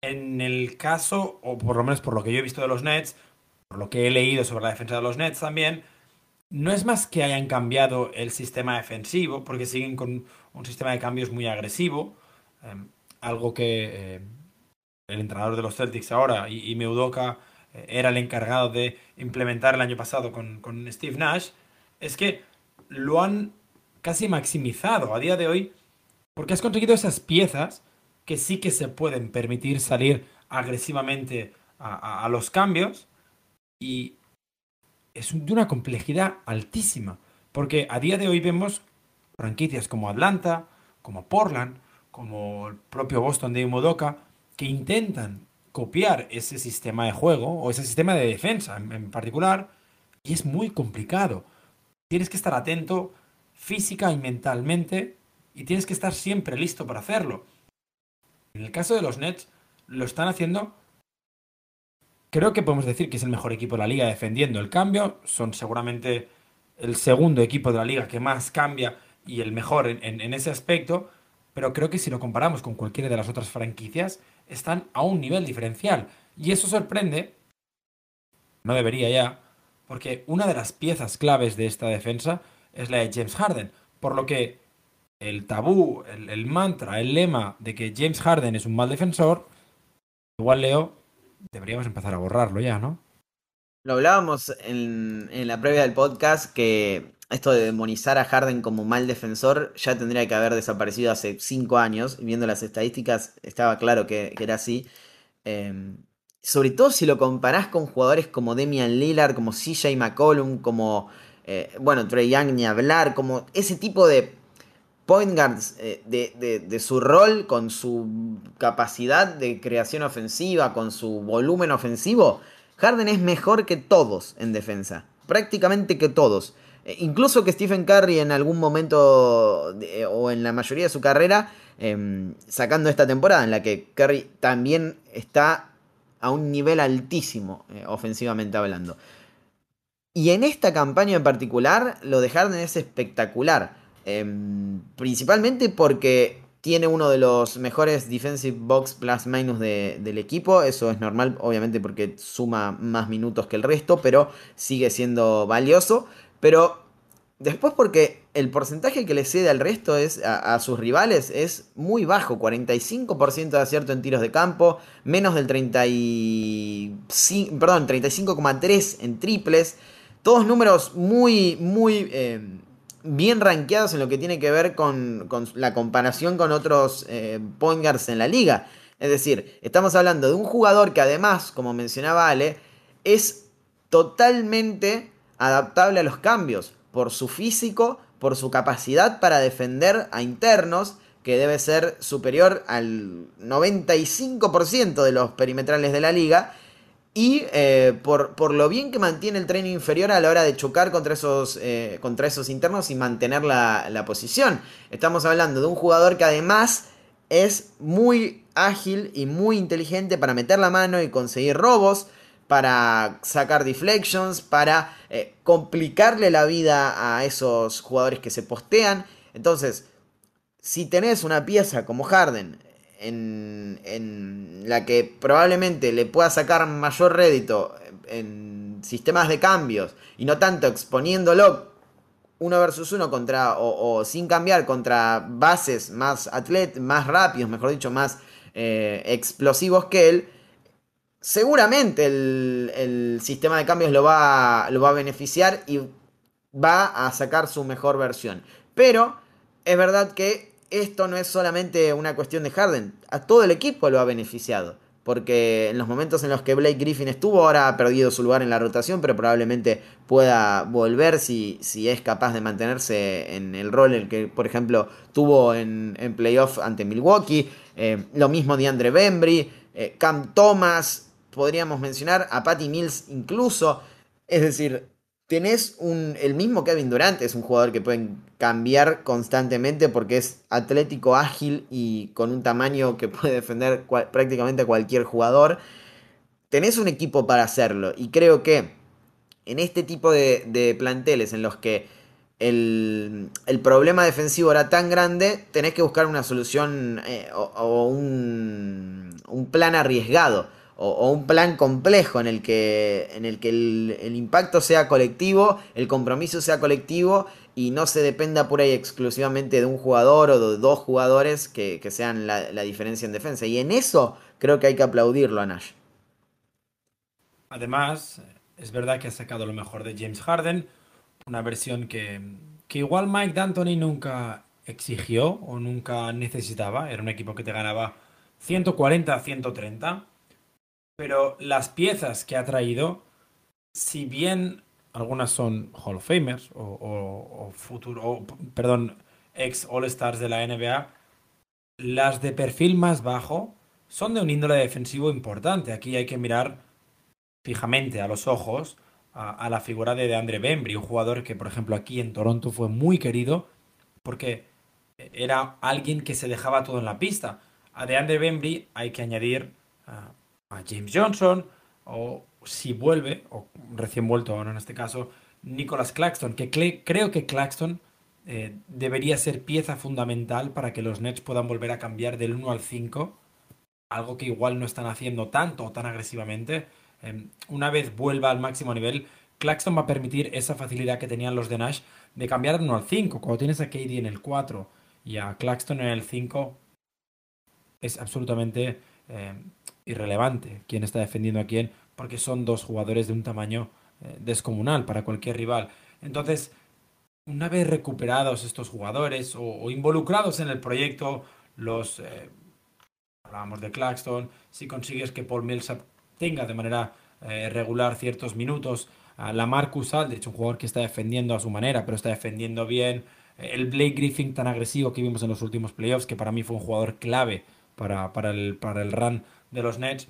en el caso, o por lo menos por lo que yo he visto de los Nets, por lo que he leído sobre la defensa de los Nets también, no es más que hayan cambiado el sistema defensivo, porque siguen con un sistema de cambios muy agresivo, em, algo que em, el entrenador de los Celtics ahora, y, Meudoka, eh, era el encargado de implementar el año pasado con, con Steve Nash, es que lo han casi maximizado a día de hoy porque has conseguido esas piezas que sí que se pueden permitir salir agresivamente a, a los cambios y es de una complejidad altísima. Porque a día de hoy vemos franquicias como Atlanta, como Portland, como el propio Boston de Modoka, que intentan copiar ese sistema de juego o ese sistema de defensa en, particular y es muy complicado. Tienes que estar atento física y mentalmente y tienes que estar siempre listo para hacerlo. En el caso de los Nets lo están haciendo creo que podemos decir que es el mejor equipo de la liga defendiendo el cambio. Son seguramente el segundo equipo de la liga que más cambia y el mejor en, ese aspecto. Pero creo que si lo comparamos con cualquiera de las otras franquicias, están a un nivel diferencial. Y eso sorprende, no debería ya, porque una de las piezas claves de esta defensa es la de James Harden. Por lo que el tabú, el, el mantra, el lema de que James Harden es un mal defensor, igual Leo, deberíamos empezar a borrarlo ya, ¿no? Lo hablábamos en, la previa del podcast que esto de demonizar a Harden como mal defensor ya tendría que haber desaparecido hace cinco años. Viendo las estadísticas estaba claro que, era así. Em, sobre todo si lo comparás con jugadores como Demian Lillard, como CJ McCollum, como, eh, bueno, Trey Young ni hablar, como ese tipo de point guards eh, de, su rol, con su capacidad de creación ofensiva, con su volumen ofensivo, Harden es mejor que todos en defensa. Prácticamente que todos. Eh, incluso que Stephen Curry en algún momento o en la mayoría de su carrera, em, sacando esta temporada en la que Curry también está a un nivel altísimo eh, ofensivamente hablando. Y en esta campaña en particular, lo de Harden es espectacular. Em, principalmente porque tiene uno de los mejores defensive box plus minus del equipo. Eso es normal, obviamente, porque suma más minutos que el resto, pero sigue siendo valioso. Pero después, porque el porcentaje que le cede al resto es a, sus rivales es muy bajo: 45% de acierto en tiros de campo, menos del 35, perdón, 35,3% en triples. Todos números muy, muy. Em, bien rankeados en lo que tiene que ver con, la comparación con otros eh, point guards en la liga. Es decir, estamos hablando de un jugador que además, como mencionaba Ale, es totalmente adaptable a los cambios por su físico, por su capacidad para defender a internos, que debe ser superior al 95% de los perimetrales de la liga, y eh, por, lo bien que mantiene el tren inferior a la hora de chocar contra esos, eh, contra esos internos y mantener la, posición. Estamos hablando de un jugador que además es muy ágil y muy inteligente para meter la mano y conseguir robos, para sacar deflections, para eh, complicarle la vida a esos jugadores que se postean. Entonces, si tenés una pieza como Harden en, la que probablemente le pueda sacar mayor rédito en sistemas de cambios y no tanto exponiéndolo uno versus uno contra o, sin cambiar contra bases más atlet más rápidos, mejor dicho, más eh, explosivos que él, seguramente el, el, sistema de cambios lo va, lo va a beneficiar y va a sacar su mejor versión. Pero es verdad que esto no es solamente una cuestión de Harden, a todo el equipo lo ha beneficiado. Porque en los momentos en los que Blake Griffin estuvo, ahora ha perdido su lugar en la rotación, pero probablemente pueda volver si, si es capaz de mantenerse en el rol el que, por ejemplo, tuvo en, en playoff ante Milwaukee. Eh, lo mismo de Andre Bembry, eh, Cam Thomas, podríamos mencionar a Patty Mills incluso. Es decir, tenés un, el mismo Kevin Durant, es un jugador que pueden cambiar constantemente porque es atlético, ágil y con un tamaño que puede defender prácticamente a cualquier jugador. Tenés un equipo para hacerlo y creo que en este tipo de, planteles en los que el, problema defensivo era tan grande, tenés que buscar una solución eh, o, un, un plan arriesgado o, un plan complejo en el que, en el, que el, impacto sea colectivo, el compromiso sea colectivo y no se dependa pura y exclusivamente de un jugador o de dos jugadores que, sean la, diferencia en defensa. Y en eso creo que hay que aplaudirlo a Nash. Además, es verdad que ha sacado lo mejor de James Harden, una versión que, que igual Mike D'Antoni nunca exigió o nunca necesitaba. Era un equipo que te ganaba 140 130. Pero las piezas que ha traído, si bien algunas son Hall of Famers o, futuro, perdón, ex All Stars de la NBA, las de perfil más bajo son de un índole defensivo importante. Aquí hay que mirar fijamente a los ojos a, la figura de Andre Bembry, un jugador que, por ejemplo, aquí en Toronto fue muy querido porque era alguien que se dejaba todo en la pista. A DeAndre Bembry hay que añadir a, James Johnson o si vuelve, o recién vuelto ahora en este caso, Nicholas Claxton, que creo que Claxton eh, debería ser pieza fundamental para que los Nets puedan volver a cambiar del 1 al 5, algo que igual no están haciendo tanto o tan agresivamente. Em, una vez vuelva al máximo nivel, Claxton va a permitir esa facilidad que tenían los de Nash de cambiar del 1 al 5. Cuando tienes a KD en el 4 y a Claxton en el 5, es absolutamente eh, irrelevante quién está defendiendo a quién, porque son dos jugadores de un tamaño eh, descomunal para cualquier rival. Entonces, una vez recuperados estos jugadores o, involucrados en el proyecto, los... Eh, hablábamos de Claxton, si consigues que Paul Millsap tenga de manera regular ciertos minutos, a la Marcus Aldrich, un jugador que está defendiendo a su manera, pero está defendiendo bien, el Blake Griffin tan agresivo que vimos en los últimos playoffs, que para mí fue un jugador clave para, para, el, para el run de los Nets,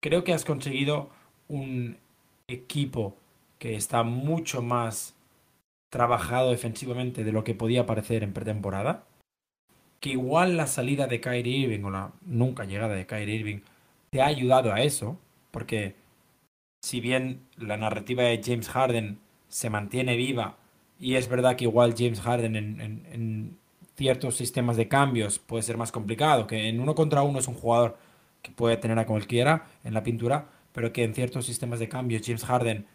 creo que has conseguido un equipo que está mucho más trabajado defensivamente de lo que podía parecer en pretemporada. Que igual la salida de Kyrie Irving o la nunca llegada de Kyrie Irving te ha ayudado a eso, porque si bien la narrativa de James Harden se mantiene viva y es verdad que igual James Harden en, ciertos sistemas de cambios puede ser más complicado, que en uno contra uno es un jugador que puede tener a cualquiera en la pintura, pero que en ciertos sistemas de cambios James Harden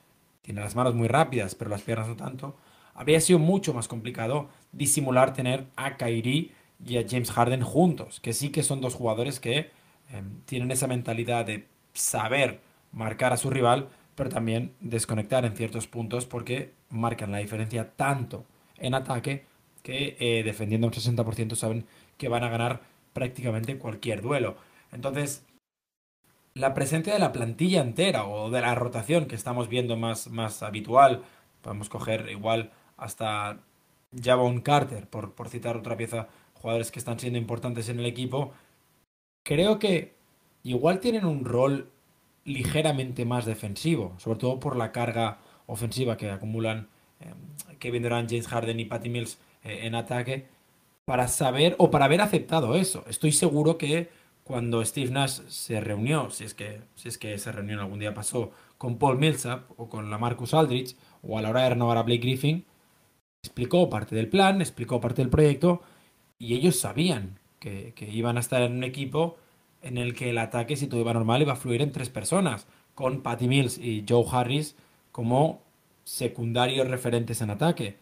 tiene las manos muy rápidas, pero las piernas no tanto, habría sido mucho más complicado disimular tener a Kyrie y a James Harden juntos, que sí que son dos jugadores que em, tienen esa mentalidad de saber marcar a su rival, pero también desconectar en ciertos puntos porque marcan la diferencia tanto en ataque que eh, defendiendo un 60% saben que van a ganar prácticamente cualquier duelo. Entonces, la presencia de la plantilla entera o de la rotación que estamos viendo más, más habitual, podemos coger igual hasta Javon Carter, por, por citar otra pieza, jugadores que están siendo importantes en el equipo, creo que igual tienen un rol ligeramente más defensivo, sobre todo por la carga ofensiva que acumulan eh, Kevin James Harden y Patty Mills eh, en ataque, para saber o para haber aceptado eso. Estoy seguro que cuando Steve Nash se reunió, si es que, si es que esa reunión algún día pasó, con Paul Millsap o con la Marcus Aldrich, o a la hora de renovar a Blake Griffin, explicó parte del plan, explicó parte del proyecto, y ellos sabían que, que iban a estar en un equipo en el que el ataque, si todo iba normal, iba a fluir en tres personas, con Patty Mills y Joe Harris como secundarios referentes en ataque.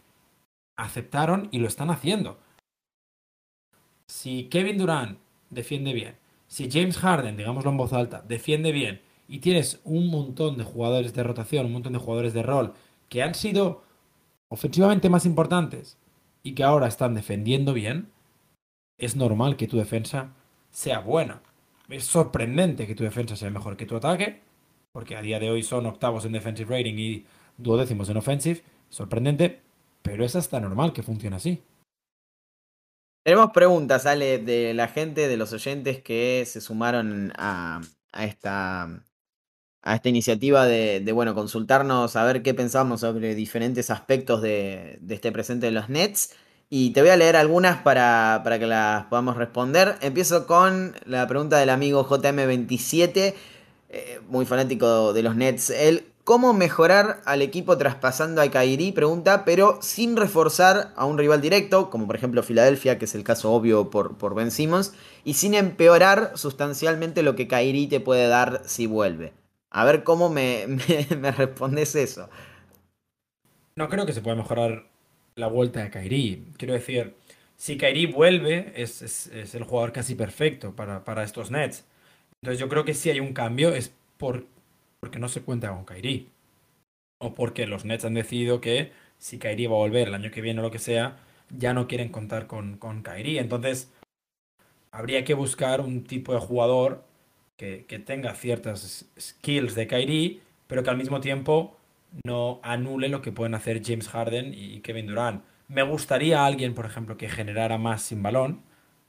Aceptaron y lo están haciendo. Si Kevin Durant defiende bien, si James Harden, digámoslo en voz alta, defiende bien, y tienes un montón de jugadores de rotación, un montón de jugadores de rol, que han sido ofensivamente más importantes y que ahora están defendiendo bien, es normal que tu defensa sea buena es sorprendente que tu defensa sea mejor que tu ataque, porque a día de hoy son octavos en defensive rating y duodécimos en offensive. Sorprendente, pero es hasta normal que funcione así. Tenemos preguntas, Ale, de la gente, de los oyentes que se sumaron a, esta, a esta iniciativa de, bueno, consultarnos, a ver qué pensamos sobre diferentes aspectos de, este presente de los Nets. Y te voy a leer algunas para, que las podamos responder. Empiezo con la pregunta del amigo JM27, eh, muy fanático de los Nets. Él, ¿cómo mejorar al equipo traspasando a Kairi? Pregunta, pero sin reforzar a un rival directo, como por ejemplo Filadelfia, que es el caso obvio por, por Ben Simmons, y sin empeorar sustancialmente lo que Kairi te puede dar si vuelve. A ver cómo me, me respondes eso. No creo que se pueda mejorar la vuelta de Kairi. Quiero decir, si Kairi vuelve, es, el jugador casi perfecto para, estos Nets. Entonces yo creo que si hay un cambio es por, porque no se cuenta con Kairi. O porque los Nets han decidido que si Kairi va a volver el año que viene o lo que sea, ya no quieren contar con, con Kairi. Entonces, habría que buscar un tipo de jugador que, que tenga ciertas skills de Kairi, pero que al mismo tiempo no anule lo que pueden hacer James Harden y Kevin Durant. Me gustaría alguien, por ejemplo, que generara más sin balón,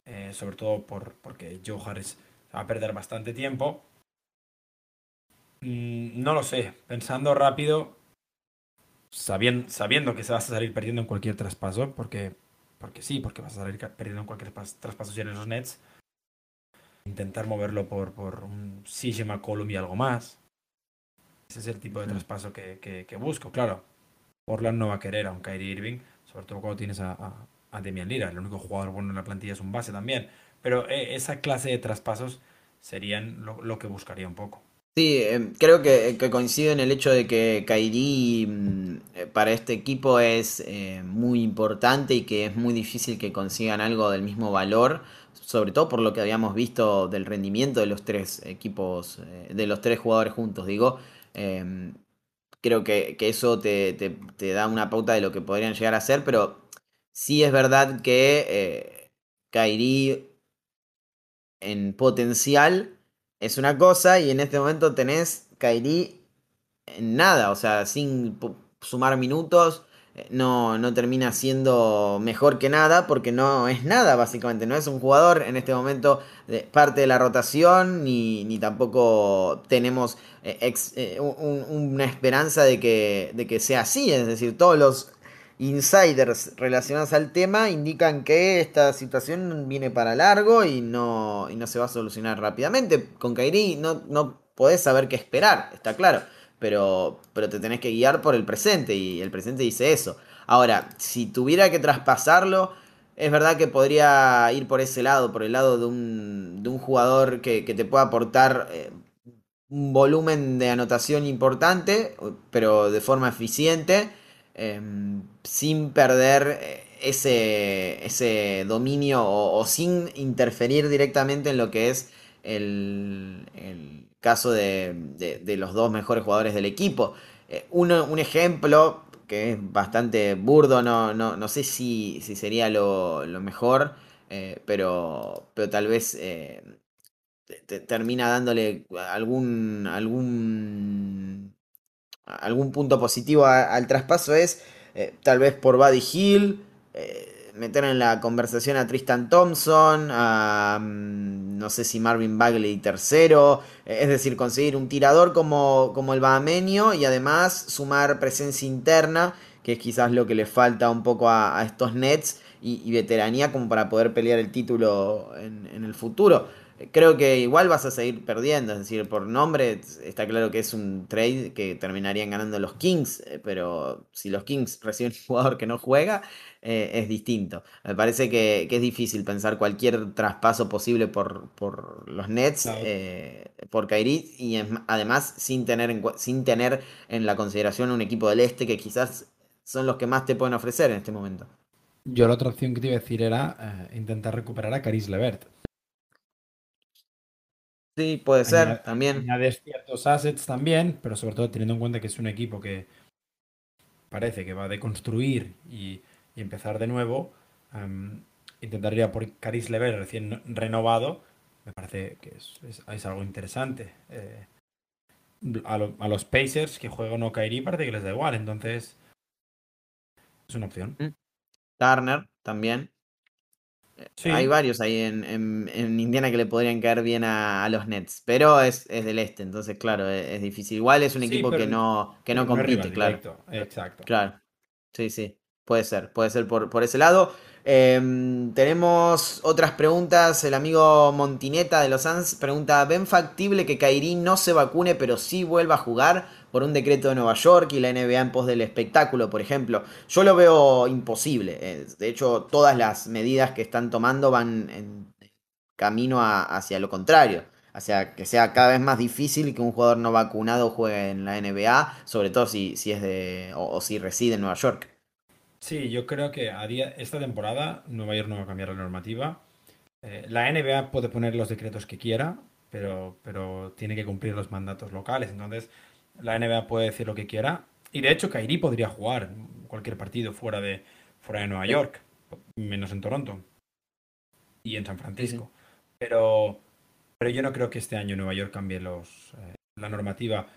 eh, sobre todo por, porque Joe Harris va a perder bastante tiempo. Mm, no lo sé, pensando rápido, sabiendo, sabiendo que se vas a salir perdiendo en cualquier traspaso, porque, porque sí, porque vas a salir perdiendo en cualquier traspaso si eres los Nets, intentar moverlo por, por un CJ McCollum y algo más. Ese es el tipo de traspaso que, que, busco. Claro, Portland no va a querer a un Kyrie Irving, sobre todo cuando tienes a, a, a Demian Lillard. El único jugador bueno en la plantilla es un base también. Pero eh, esa clase de traspasos serían lo, que buscaría un poco. Sí, em, creo que, coincido en el hecho de que Kairi mm, eh, para este equipo es eh, muy importante y que es muy difícil que consigan algo del mismo valor, sobre todo por lo que habíamos visto del rendimiento de los tres equipos, de los tres jugadores juntos, digo. Em, creo que, eso te, da una pauta de lo que podrían llegar a ser, pero sí es verdad que eh, Kairi en potencial es una cosa y en este momento tenés Kairi en nada, o sea, sin sumar minutos, eh, no, no termina siendo mejor que nada porque no es nada básicamente, no es un jugador en este momento parte de la rotación ni, ni tampoco tenemos eh, eh, una esperanza de que, de que sea así, es decir, todos los insiders relacionados al tema indican que esta situación viene para largo y no, no se va a solucionar rápidamente. Con Kairi no, no podés saber qué esperar, está claro pero, pero te tenés que guiar por el presente y el presente dice eso. Ahora, si tuviera que traspasarlo, es verdad que podría ir por ese lado, por el lado de un, de un jugador que, te pueda aportar eh, un volumen de anotación importante, pero de forma eficiente, em, sin perder eh, ese, ese dominio o, sin interferir directamente en lo que es el caso de, los dos mejores jugadores del equipo. Eh, un ejemplo que es bastante burdo, no, no, sé si, si, sería lo, mejor, eh, pero, pero tal vez termina dándole algún, algún, algún punto positivo al traspaso es tal vez por Buddy Hill meter en la conversación a Tristan Thompson, a mm, no sé si Marvin Bagley tercero, eh, es decir, conseguir un tirador como, como el Bahamenio y además sumar presencia interna, que es quizás lo que le falta un poco a, estos Nets, y, veteranía como para poder pelear el título en el futuro creo que igual vas a seguir perdiendo, es decir, por nombre está claro que es un trade que terminarían ganando los Kings, eh, pero si los Kings reciben un jugador que no juega, eh, es distinto. Me parece que, es difícil pensar cualquier traspaso posible por, por los Nets, eh, por Kyrie, y además sin tener, en, sin tener en la consideración un equipo del este que quizás son los que más te pueden ofrecer en este momento. Yo la otra opción que te iba a decir era intentar recuperar a Caris Levert Sí, puede ser, también. Añades ciertos assets también, pero sobre todo teniendo en cuenta que es un equipo que parece que va a deconstruir y, empezar de nuevo. intentaría por Caris Lever recién renovado. Me parece que es, algo interesante. Eh, a, los Pacers que juegan o Kairi parece que les da igual, entonces es una opción. Mm. Turner también. Hay varios ahí en, Indiana que le podrían caer bien a, los Nets, pero es, del este, entonces claro, es, difícil. Igual es un equipo que no, que no compite, claro. Exacto. Claro, sí, sí, puede ser, puede ser por, por ese lado. Em, tenemos otras preguntas. El amigo Montineta de los Suns pregunta: ¿Ven factible que Kairi no se vacune, pero sí vuelva a jugar por un decreto de Nueva York y la NBA en pos del espectáculo, por ejemplo? Yo lo veo imposible. Eh, de hecho, todas las medidas que están tomando van en camino hacia lo contrario. Hacia que sea cada vez más difícil que un jugador no vacunado juegue en la NBA, sobre todo si, si es de. o si reside en Nueva York. Sí, yo creo que a día, esta temporada Nueva York no va a cambiar la normativa. Eh, la NBA puede poner los decretos que quiera, pero, pero tiene que cumplir los mandatos locales. Entonces, la NBA puede decir lo que quiera. Y de hecho, Kairi podría jugar cualquier partido fuera de, fuera de Nueva York, menos en Toronto y en San Francisco. Pero, pero yo no creo que este año Nueva York cambie los, eh, la normativa.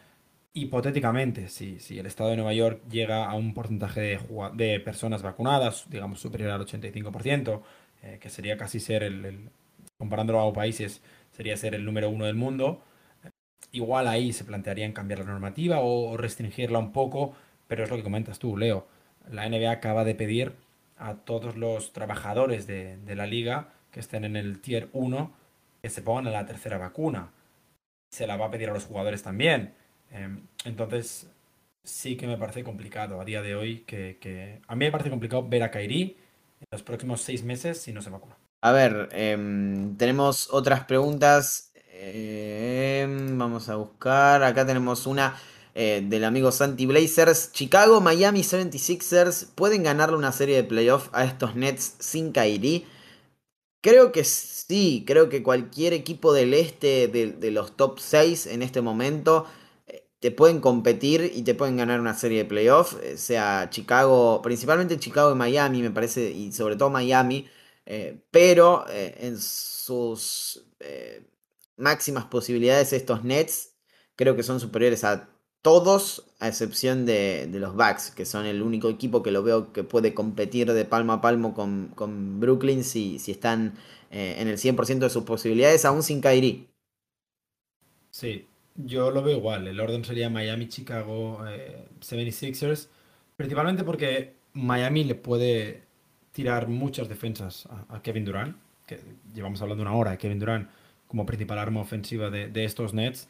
Hipotéticamente, si, si el estado de Nueva York llega a un porcentaje de, personas vacunadas, digamos superior al 85%, eh, que sería casi ser el, comparándolo a países, sería ser el número uno del mundo, igual ahí se plantearían cambiar la normativa o, restringirla un poco, pero es lo que comentas tú, Leo. La NBA acaba de pedir a todos los trabajadores de, de la liga que estén en el tier 1 que se pongan a la tercera vacuna. Se la va a pedir a los jugadores también. Em, entonces, sí que me parece complicado a día de hoy que, A mí me parece complicado ver a Kairi en los próximos seis meses si no se vacuna. A ver, em, tenemos otras preguntas. Em, vamos a buscar. Acá tenemos una eh, del amigo Santi Blazers. Chicago, Miami 76ers pueden ganarle una serie de playoffs a estos Nets sin Kairi. Creo que sí, creo que cualquier equipo del este, de, los top 6 en este momento, te pueden competir y te pueden ganar una serie de playoffs, eh, sea Chicago, principalmente Chicago y Miami, me parece, y sobre todo Miami, eh, pero en sus máximas posibilidades estos Nets creo que son superiores a todos, a excepción de, los Bucks, que son el único equipo que lo veo que puede competir de palmo a palmo con, Brooklyn si, si están eh, en el 100% de sus posibilidades, aún sin Kyrie. Sí, yo lo veo igual. El orden sería Miami, Chicago, 76ers, eh, principalmente porque Miami le puede tirar muchas defensas a, Kevin Durant, que llevamos hablando una hora de Kevin Durant como principal arma ofensiva de, estos Nets.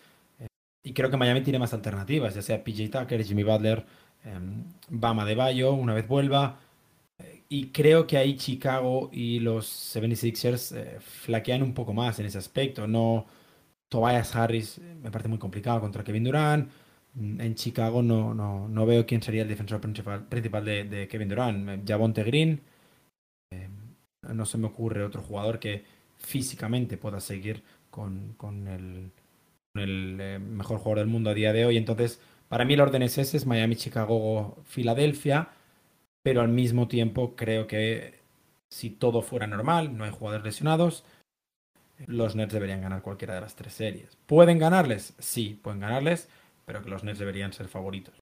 Y creo que Miami tiene más alternativas, ya sea PJ Tucker, Jimmy Butler, em, Bama de Bayo, una vez vuelva. y creo que ahí Chicago y los 76ers eh, flaquean un poco más en ese aspecto. No, Tobias Harris eh, me parece muy complicado contra Kevin Durant. Mm, en Chicago no, no, no veo quién sería el defensor principal, principal de, Kevin Durant. Javonte Green. Em, no se me ocurre otro jugador que físicamente pueda seguir con, con el eh, mejor jugador del mundo a día de hoy. Entonces, para mí el orden es ese, es Miami, Chicago, Filadelfia, pero al mismo tiempo creo que si todo fuera normal, no hay jugadores lesionados, los Nets deberían ganar cualquiera de las tres series. ¿Pueden ganarles? Sí, pueden ganarles, pero que los Nets deberían ser favoritos.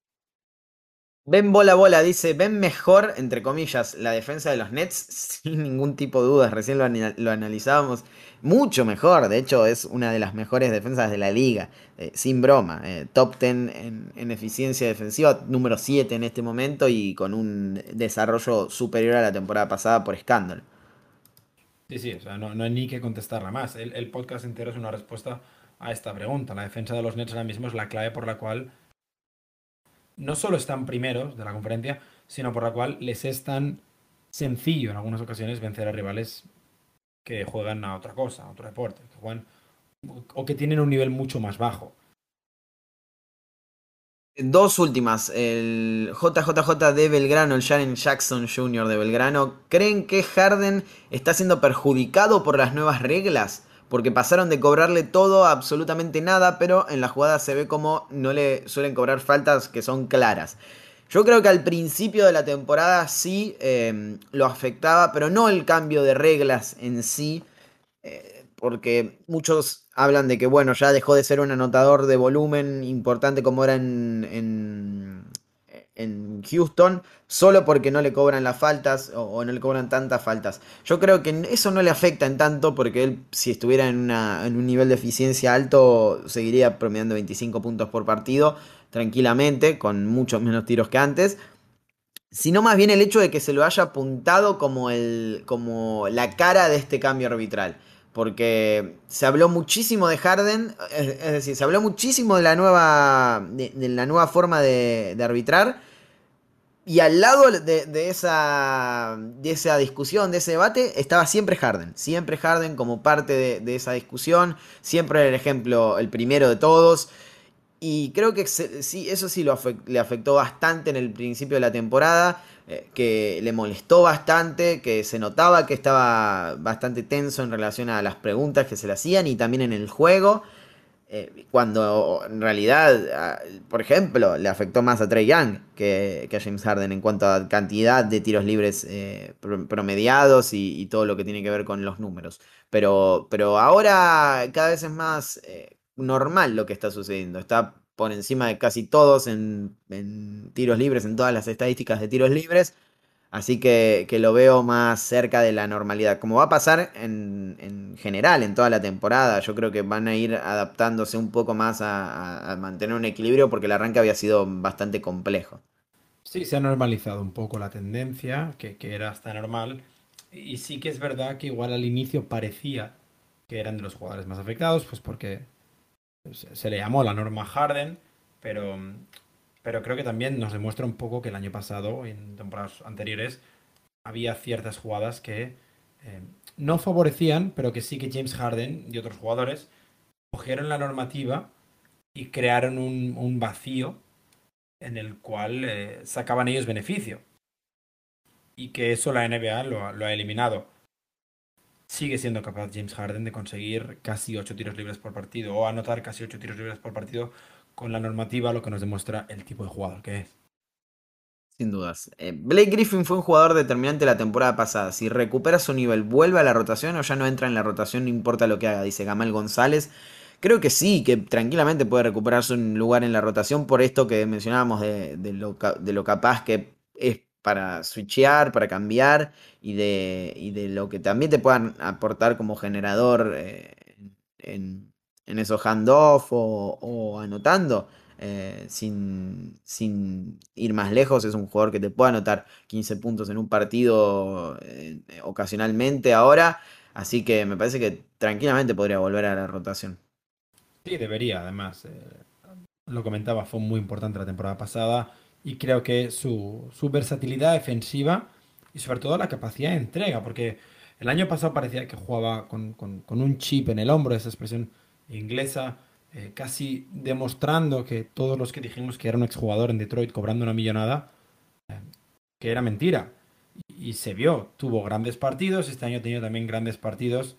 Ven bola bola, dice, ven mejor, entre comillas, la defensa de los Nets sin ningún tipo de dudas. Recién lo, analizábamos. Mucho mejor, de hecho es una de las mejores defensas de la liga. Eh, sin broma. Eh, top 10 en, eficiencia defensiva, número 7 en este momento y con un desarrollo superior a la temporada pasada por escándalo. Sí, sí, o sea, no, hay ni que contestarla más. El, el podcast entero es una respuesta a esta pregunta. La defensa de los Nets ahora mismo es la clave por la cual no solo están primeros de la conferencia, sino por la cual les es tan sencillo en algunas ocasiones vencer a rivales que juegan a otra cosa, a otro deporte, que juegan o que tienen un nivel mucho más bajo. Dos últimas. El JJJ de Belgrano, el Jaren Jackson Jr. de Belgrano. ¿Creen que Harden está siendo perjudicado por las nuevas reglas? porque pasaron de cobrarle todo a absolutamente nada, pero en la jugada se ve como no le suelen cobrar faltas que son claras. Yo creo que al principio de la temporada sí em, lo afectaba, pero no el cambio de reglas en sí, eh, porque muchos hablan de que, bueno, ya dejó de ser un anotador de volumen importante como era en en Houston solo porque no le cobran las faltas o, no le cobran tantas faltas. Yo creo que eso no le afecta en tanto porque él si estuviera en, un nivel de eficiencia alto seguiría promediando 25 puntos por partido tranquilamente con muchos menos tiros que antes. Sino más bien el hecho de que se lo haya apuntado como, el, como la cara de este cambio arbitral porque se habló muchísimo de Harden, es, decir, se habló muchísimo de la nueva, de, la nueva forma de, arbitrar, y al lado de, esa, de esa discusión, de ese debate, estaba siempre Harden, siempre Harden como parte de, esa discusión, siempre el ejemplo, el primero de todos, y creo que sí, eso sí le afectó bastante en el principio de la temporada. Eh, que le molestó bastante, que se notaba que estaba bastante tenso en relación a las preguntas que se le hacían y también en el juego. Eh, cuando en realidad, por ejemplo, le afectó más a Trey Young que, a James Harden en cuanto a cantidad de tiros libres eh, promediados y, todo lo que tiene que ver con los números. Pero, pero ahora cada vez es más normal lo que está sucediendo. Está por encima de casi todos en, tiros libres, en todas las estadísticas de tiros libres. Así que, lo veo más cerca de la normalidad. Como va a pasar en, general, en toda la temporada. Yo creo que van a ir adaptándose un poco más a, mantener un equilibrio porque el arranque había sido bastante complejo. Sí, se ha normalizado un poco la tendencia, que, era hasta normal. Y sí que es verdad que igual al inicio parecía que eran de los jugadores más afectados, pues porque se le llamó la norma Harden, pero pero creo que también nos demuestra un poco que el año pasado, en temporadas anteriores, había ciertas jugadas que eh, no favorecían, pero que sí que James Harden y otros jugadores cogieron la normativa y crearon un, vacío en el cual eh, sacaban ellos beneficio. Y que eso la NBA lo, lo ha eliminado. Sigue siendo capaz James Harden de conseguir casi 8 tiros libres por partido o anotar casi 8 tiros libres por partido con la normativa, lo que nos demuestra el tipo de jugador que es. Sin dudas. Eh, Blake Griffin fue un jugador determinante la temporada pasada. Si recupera su nivel, vuelve a la rotación o ya no entra en la rotación, no importa lo que haga, dice Gamal González. Creo que sí, que tranquilamente puede recuperarse un lugar en la rotación por esto que mencionábamos de, lo, capaz que es para switchear, para cambiar y de, de lo que también te puedan aportar como generador eh, en, en esos handoff o, anotando. Eh, sin, sin, ir más lejos, es un jugador que te puede anotar 15 puntos en un partido eh, ocasionalmente ahora, así que me parece que tranquilamente podría volver a la rotación. Sí, debería, además. Lo comentaba, fue muy importante la temporada pasada y creo que su, su versatilidad defensiva y sobre todo la capacidad de entrega, porque el año pasado parecía que jugaba con, con, un chip en el hombro, esa expresión inglesa, eh, casi demostrando que todos los que dijimos que era un exjugador en Detroit cobrando una millonada, eh, que era mentira. Y, se vio, tuvo grandes partidos, este año ha tenido también grandes partidos.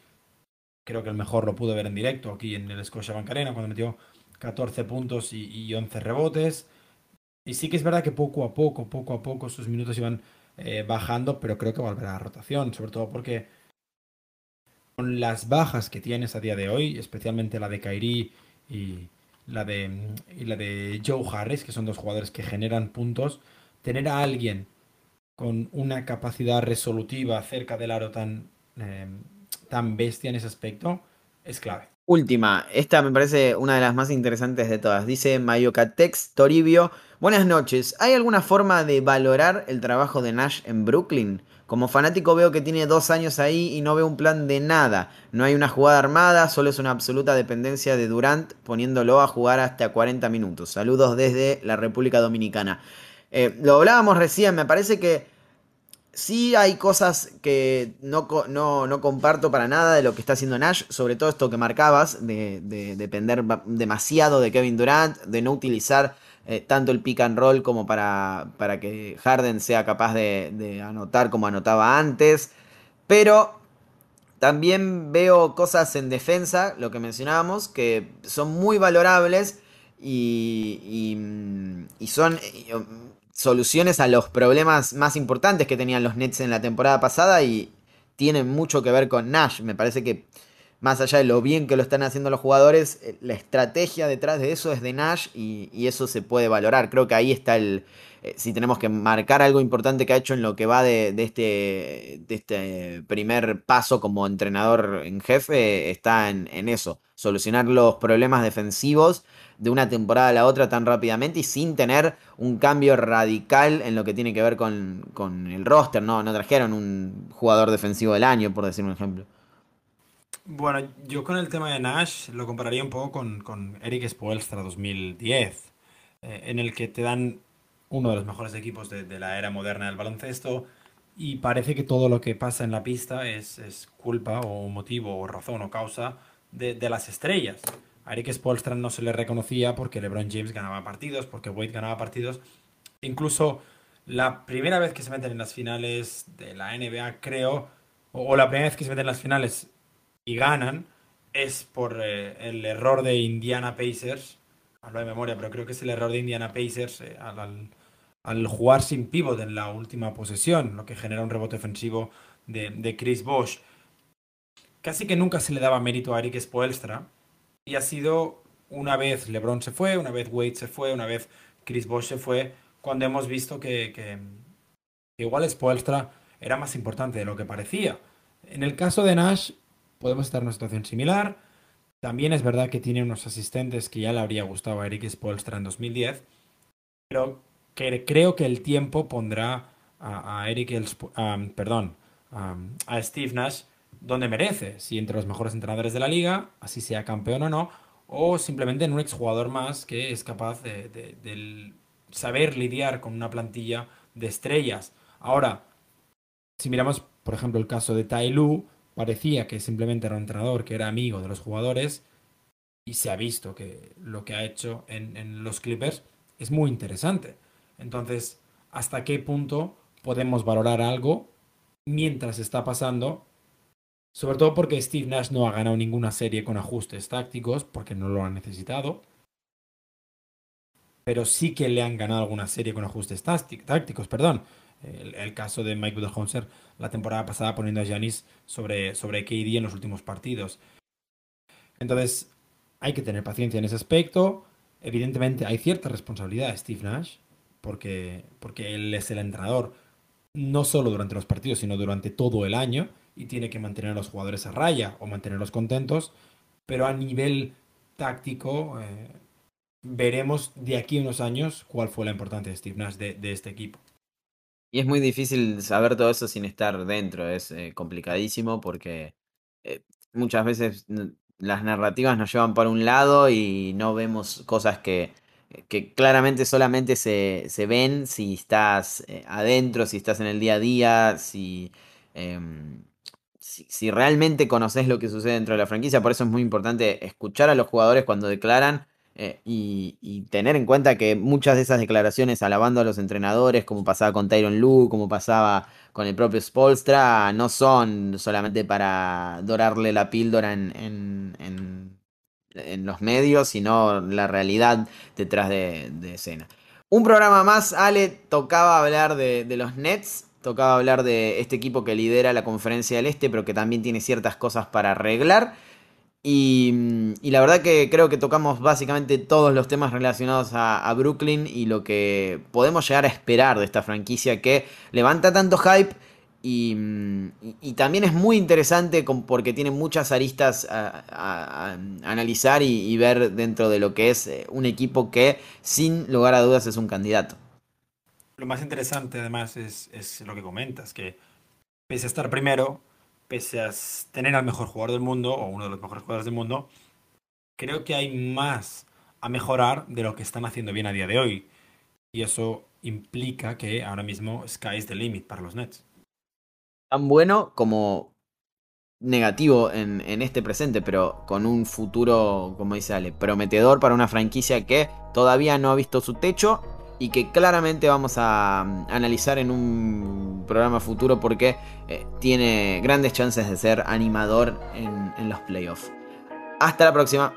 Creo que el mejor lo pudo ver en directo aquí en el Scotia Bancarena, cuando metió 14 puntos y, 11 rebotes. Y sí que es verdad que poco a poco, poco a poco sus minutos iban eh, bajando, pero creo que volverá a rotación, sobre todo porque con las bajas que tienes a día de hoy, especialmente la de Kairi y la de, y la de Joe Harris, que son dos jugadores que generan puntos, tener a alguien con una capacidad resolutiva cerca del aro tan, eh, tan bestia en ese aspecto es clave. Última, esta me parece una de las más interesantes de todas. Dice Mayocatex Toribio. Buenas noches. ¿Hay alguna forma de valorar el trabajo de Nash en Brooklyn? Como fanático veo que tiene dos años ahí y no veo un plan de nada. No hay una jugada armada, solo es una absoluta dependencia de Durant poniéndolo a jugar hasta 40 minutos. Saludos desde la República Dominicana. Eh, lo hablábamos recién, me parece que sí hay cosas que no, no, comparto para nada de lo que está haciendo Nash, sobre todo esto que marcabas, de depender demasiado de Kevin Durant, de no utilizar eh, tanto el pick and roll como para, para que Harden sea capaz de, anotar como anotaba antes. Pero también veo cosas en defensa, lo que mencionábamos, que son muy valorables y, y, son um, soluciones a los problemas más importantes que tenían los Nets en la temporada pasada y tienen mucho que ver con Nash. Me parece que más allá de lo bien que lo están haciendo los jugadores, eh, la estrategia detrás de eso es de Nash y, eso se puede valorar. Creo que ahí está el... Eh, si tenemos que marcar algo importante que ha hecho en lo que va de, este, de este primer paso como entrenador en jefe, está en, eso. Solucionar los problemas defensivos de una temporada a la otra tan rápidamente y sin tener un cambio radical en lo que tiene que ver con, con el roster. ¿no? no trajeron un jugador defensivo del año, por decir un ejemplo. Bueno, yo con el tema de Nash lo compararía un poco con, con Eric Spoelstra 2010, eh, en el que te dan uno de los mejores equipos de, la era moderna del baloncesto y parece que todo lo que pasa en la pista es, es culpa o motivo o razón o causa de, de, las estrellas. A Eric Spoelstra no se le reconocía porque LeBron James ganaba partidos, porque Wade ganaba partidos. Incluso la primera vez que se meten en las finales de la NBA, creo, o, la primera vez que se meten en las finales y ganan, es por eh, el error de Indiana Pacers. Hablo de memoria, pero creo que es el error de Indiana Pacers eh, al, jugar sin pivot en la última posesión, lo que genera un rebote ofensivo de, de Chris Bosch. Casi que nunca se le daba mérito a Eric Spoelstra. Y ha sido una vez LeBron se fue, una vez Wade se fue, una vez Chris Bosch se fue, cuando hemos visto que, que, igual Spoelstra era más importante de lo que parecía. En el caso de Nash, podemos estar en una situación similar. También es verdad que tiene unos asistentes que ya le habría gustado a Eric Spoelstra en 2010, pero que creo que el tiempo pondrá a, Eric, perdón, a Steve Nash donde merece, si entre los mejores entrenadores de la liga, así sea campeón o no, o simplemente en un exjugador más que es capaz de, de saber lidiar con una plantilla de estrellas. Ahora, si miramos, por ejemplo, el caso de Tai Lu, parecía que simplemente era un entrenador que era amigo de los jugadores y se ha visto que lo que ha hecho en, los Clippers es muy interesante. Entonces, ¿hasta qué punto podemos valorar algo mientras está pasando? Sobre todo porque Steve Nash no ha ganado ninguna serie con ajustes tácticos, porque no lo ha necesitado. Pero sí que le han ganado alguna serie con ajustes tácticos, perdón. El, caso de Mike Budenholzer la temporada pasada poniendo a Giannis sobre, sobre KD en los últimos partidos. Entonces, hay que tener paciencia en ese aspecto. Evidentemente, hay cierta responsabilidad de Steve Nash, porque, porque él es el entrenador, no solo durante los partidos, sino durante todo el año, y tiene que mantener a los jugadores a raya o mantenerlos contentos. Pero a nivel táctico, eh, veremos de aquí a unos años cuál fue la importancia de Steve Nash de este equipo. Y es muy difícil saber todo eso sin estar dentro, es eh, complicadísimo porque eh, muchas veces las narrativas nos llevan por un lado y no vemos cosas que, que claramente solamente se, se, ven si estás adentro, si estás en el día a día, si, em, si, realmente conoces lo que sucede dentro de la franquicia. Por eso es muy importante escuchar a los jugadores cuando declaran eh, y, tener en cuenta que muchas de esas declaraciones alabando a los entrenadores, como pasaba con Tyron Lu, como pasaba con el propio Spolstra, no son solamente para dorarle la píldora en, los medios, sino la realidad detrás de, escena. Un programa más, Ale, tocaba hablar de los Nets, tocaba hablar de este equipo que lidera la conferencia del Este, pero que también tiene ciertas cosas para arreglar. Y, la verdad que creo que tocamos básicamente todos los temas relacionados a, Brooklyn y lo que podemos llegar a esperar de esta franquicia que levanta tanto hype y, también es muy interesante porque tiene muchas aristas a, analizar y, ver dentro de lo que es eh, un equipo que sin lugar a dudas es un candidato. Lo más interesante además es, lo que comentas, que pese a estar primero, pese a tener al mejor jugador del mundo, o uno de los mejores jugadores del mundo, creo que hay más a mejorar de lo que están haciendo bien a día de hoy. Y eso implica que ahora mismo sky is the limit para los Nets. Tan bueno como negativo en, este presente, pero con un futuro, como dice Ale, prometedor para una franquicia que todavía no ha visto su techo y que claramente vamos a mm, analizar en un programa futuro porque eh, tiene grandes chances de ser animador en, en los playoffs. Hasta la próxima.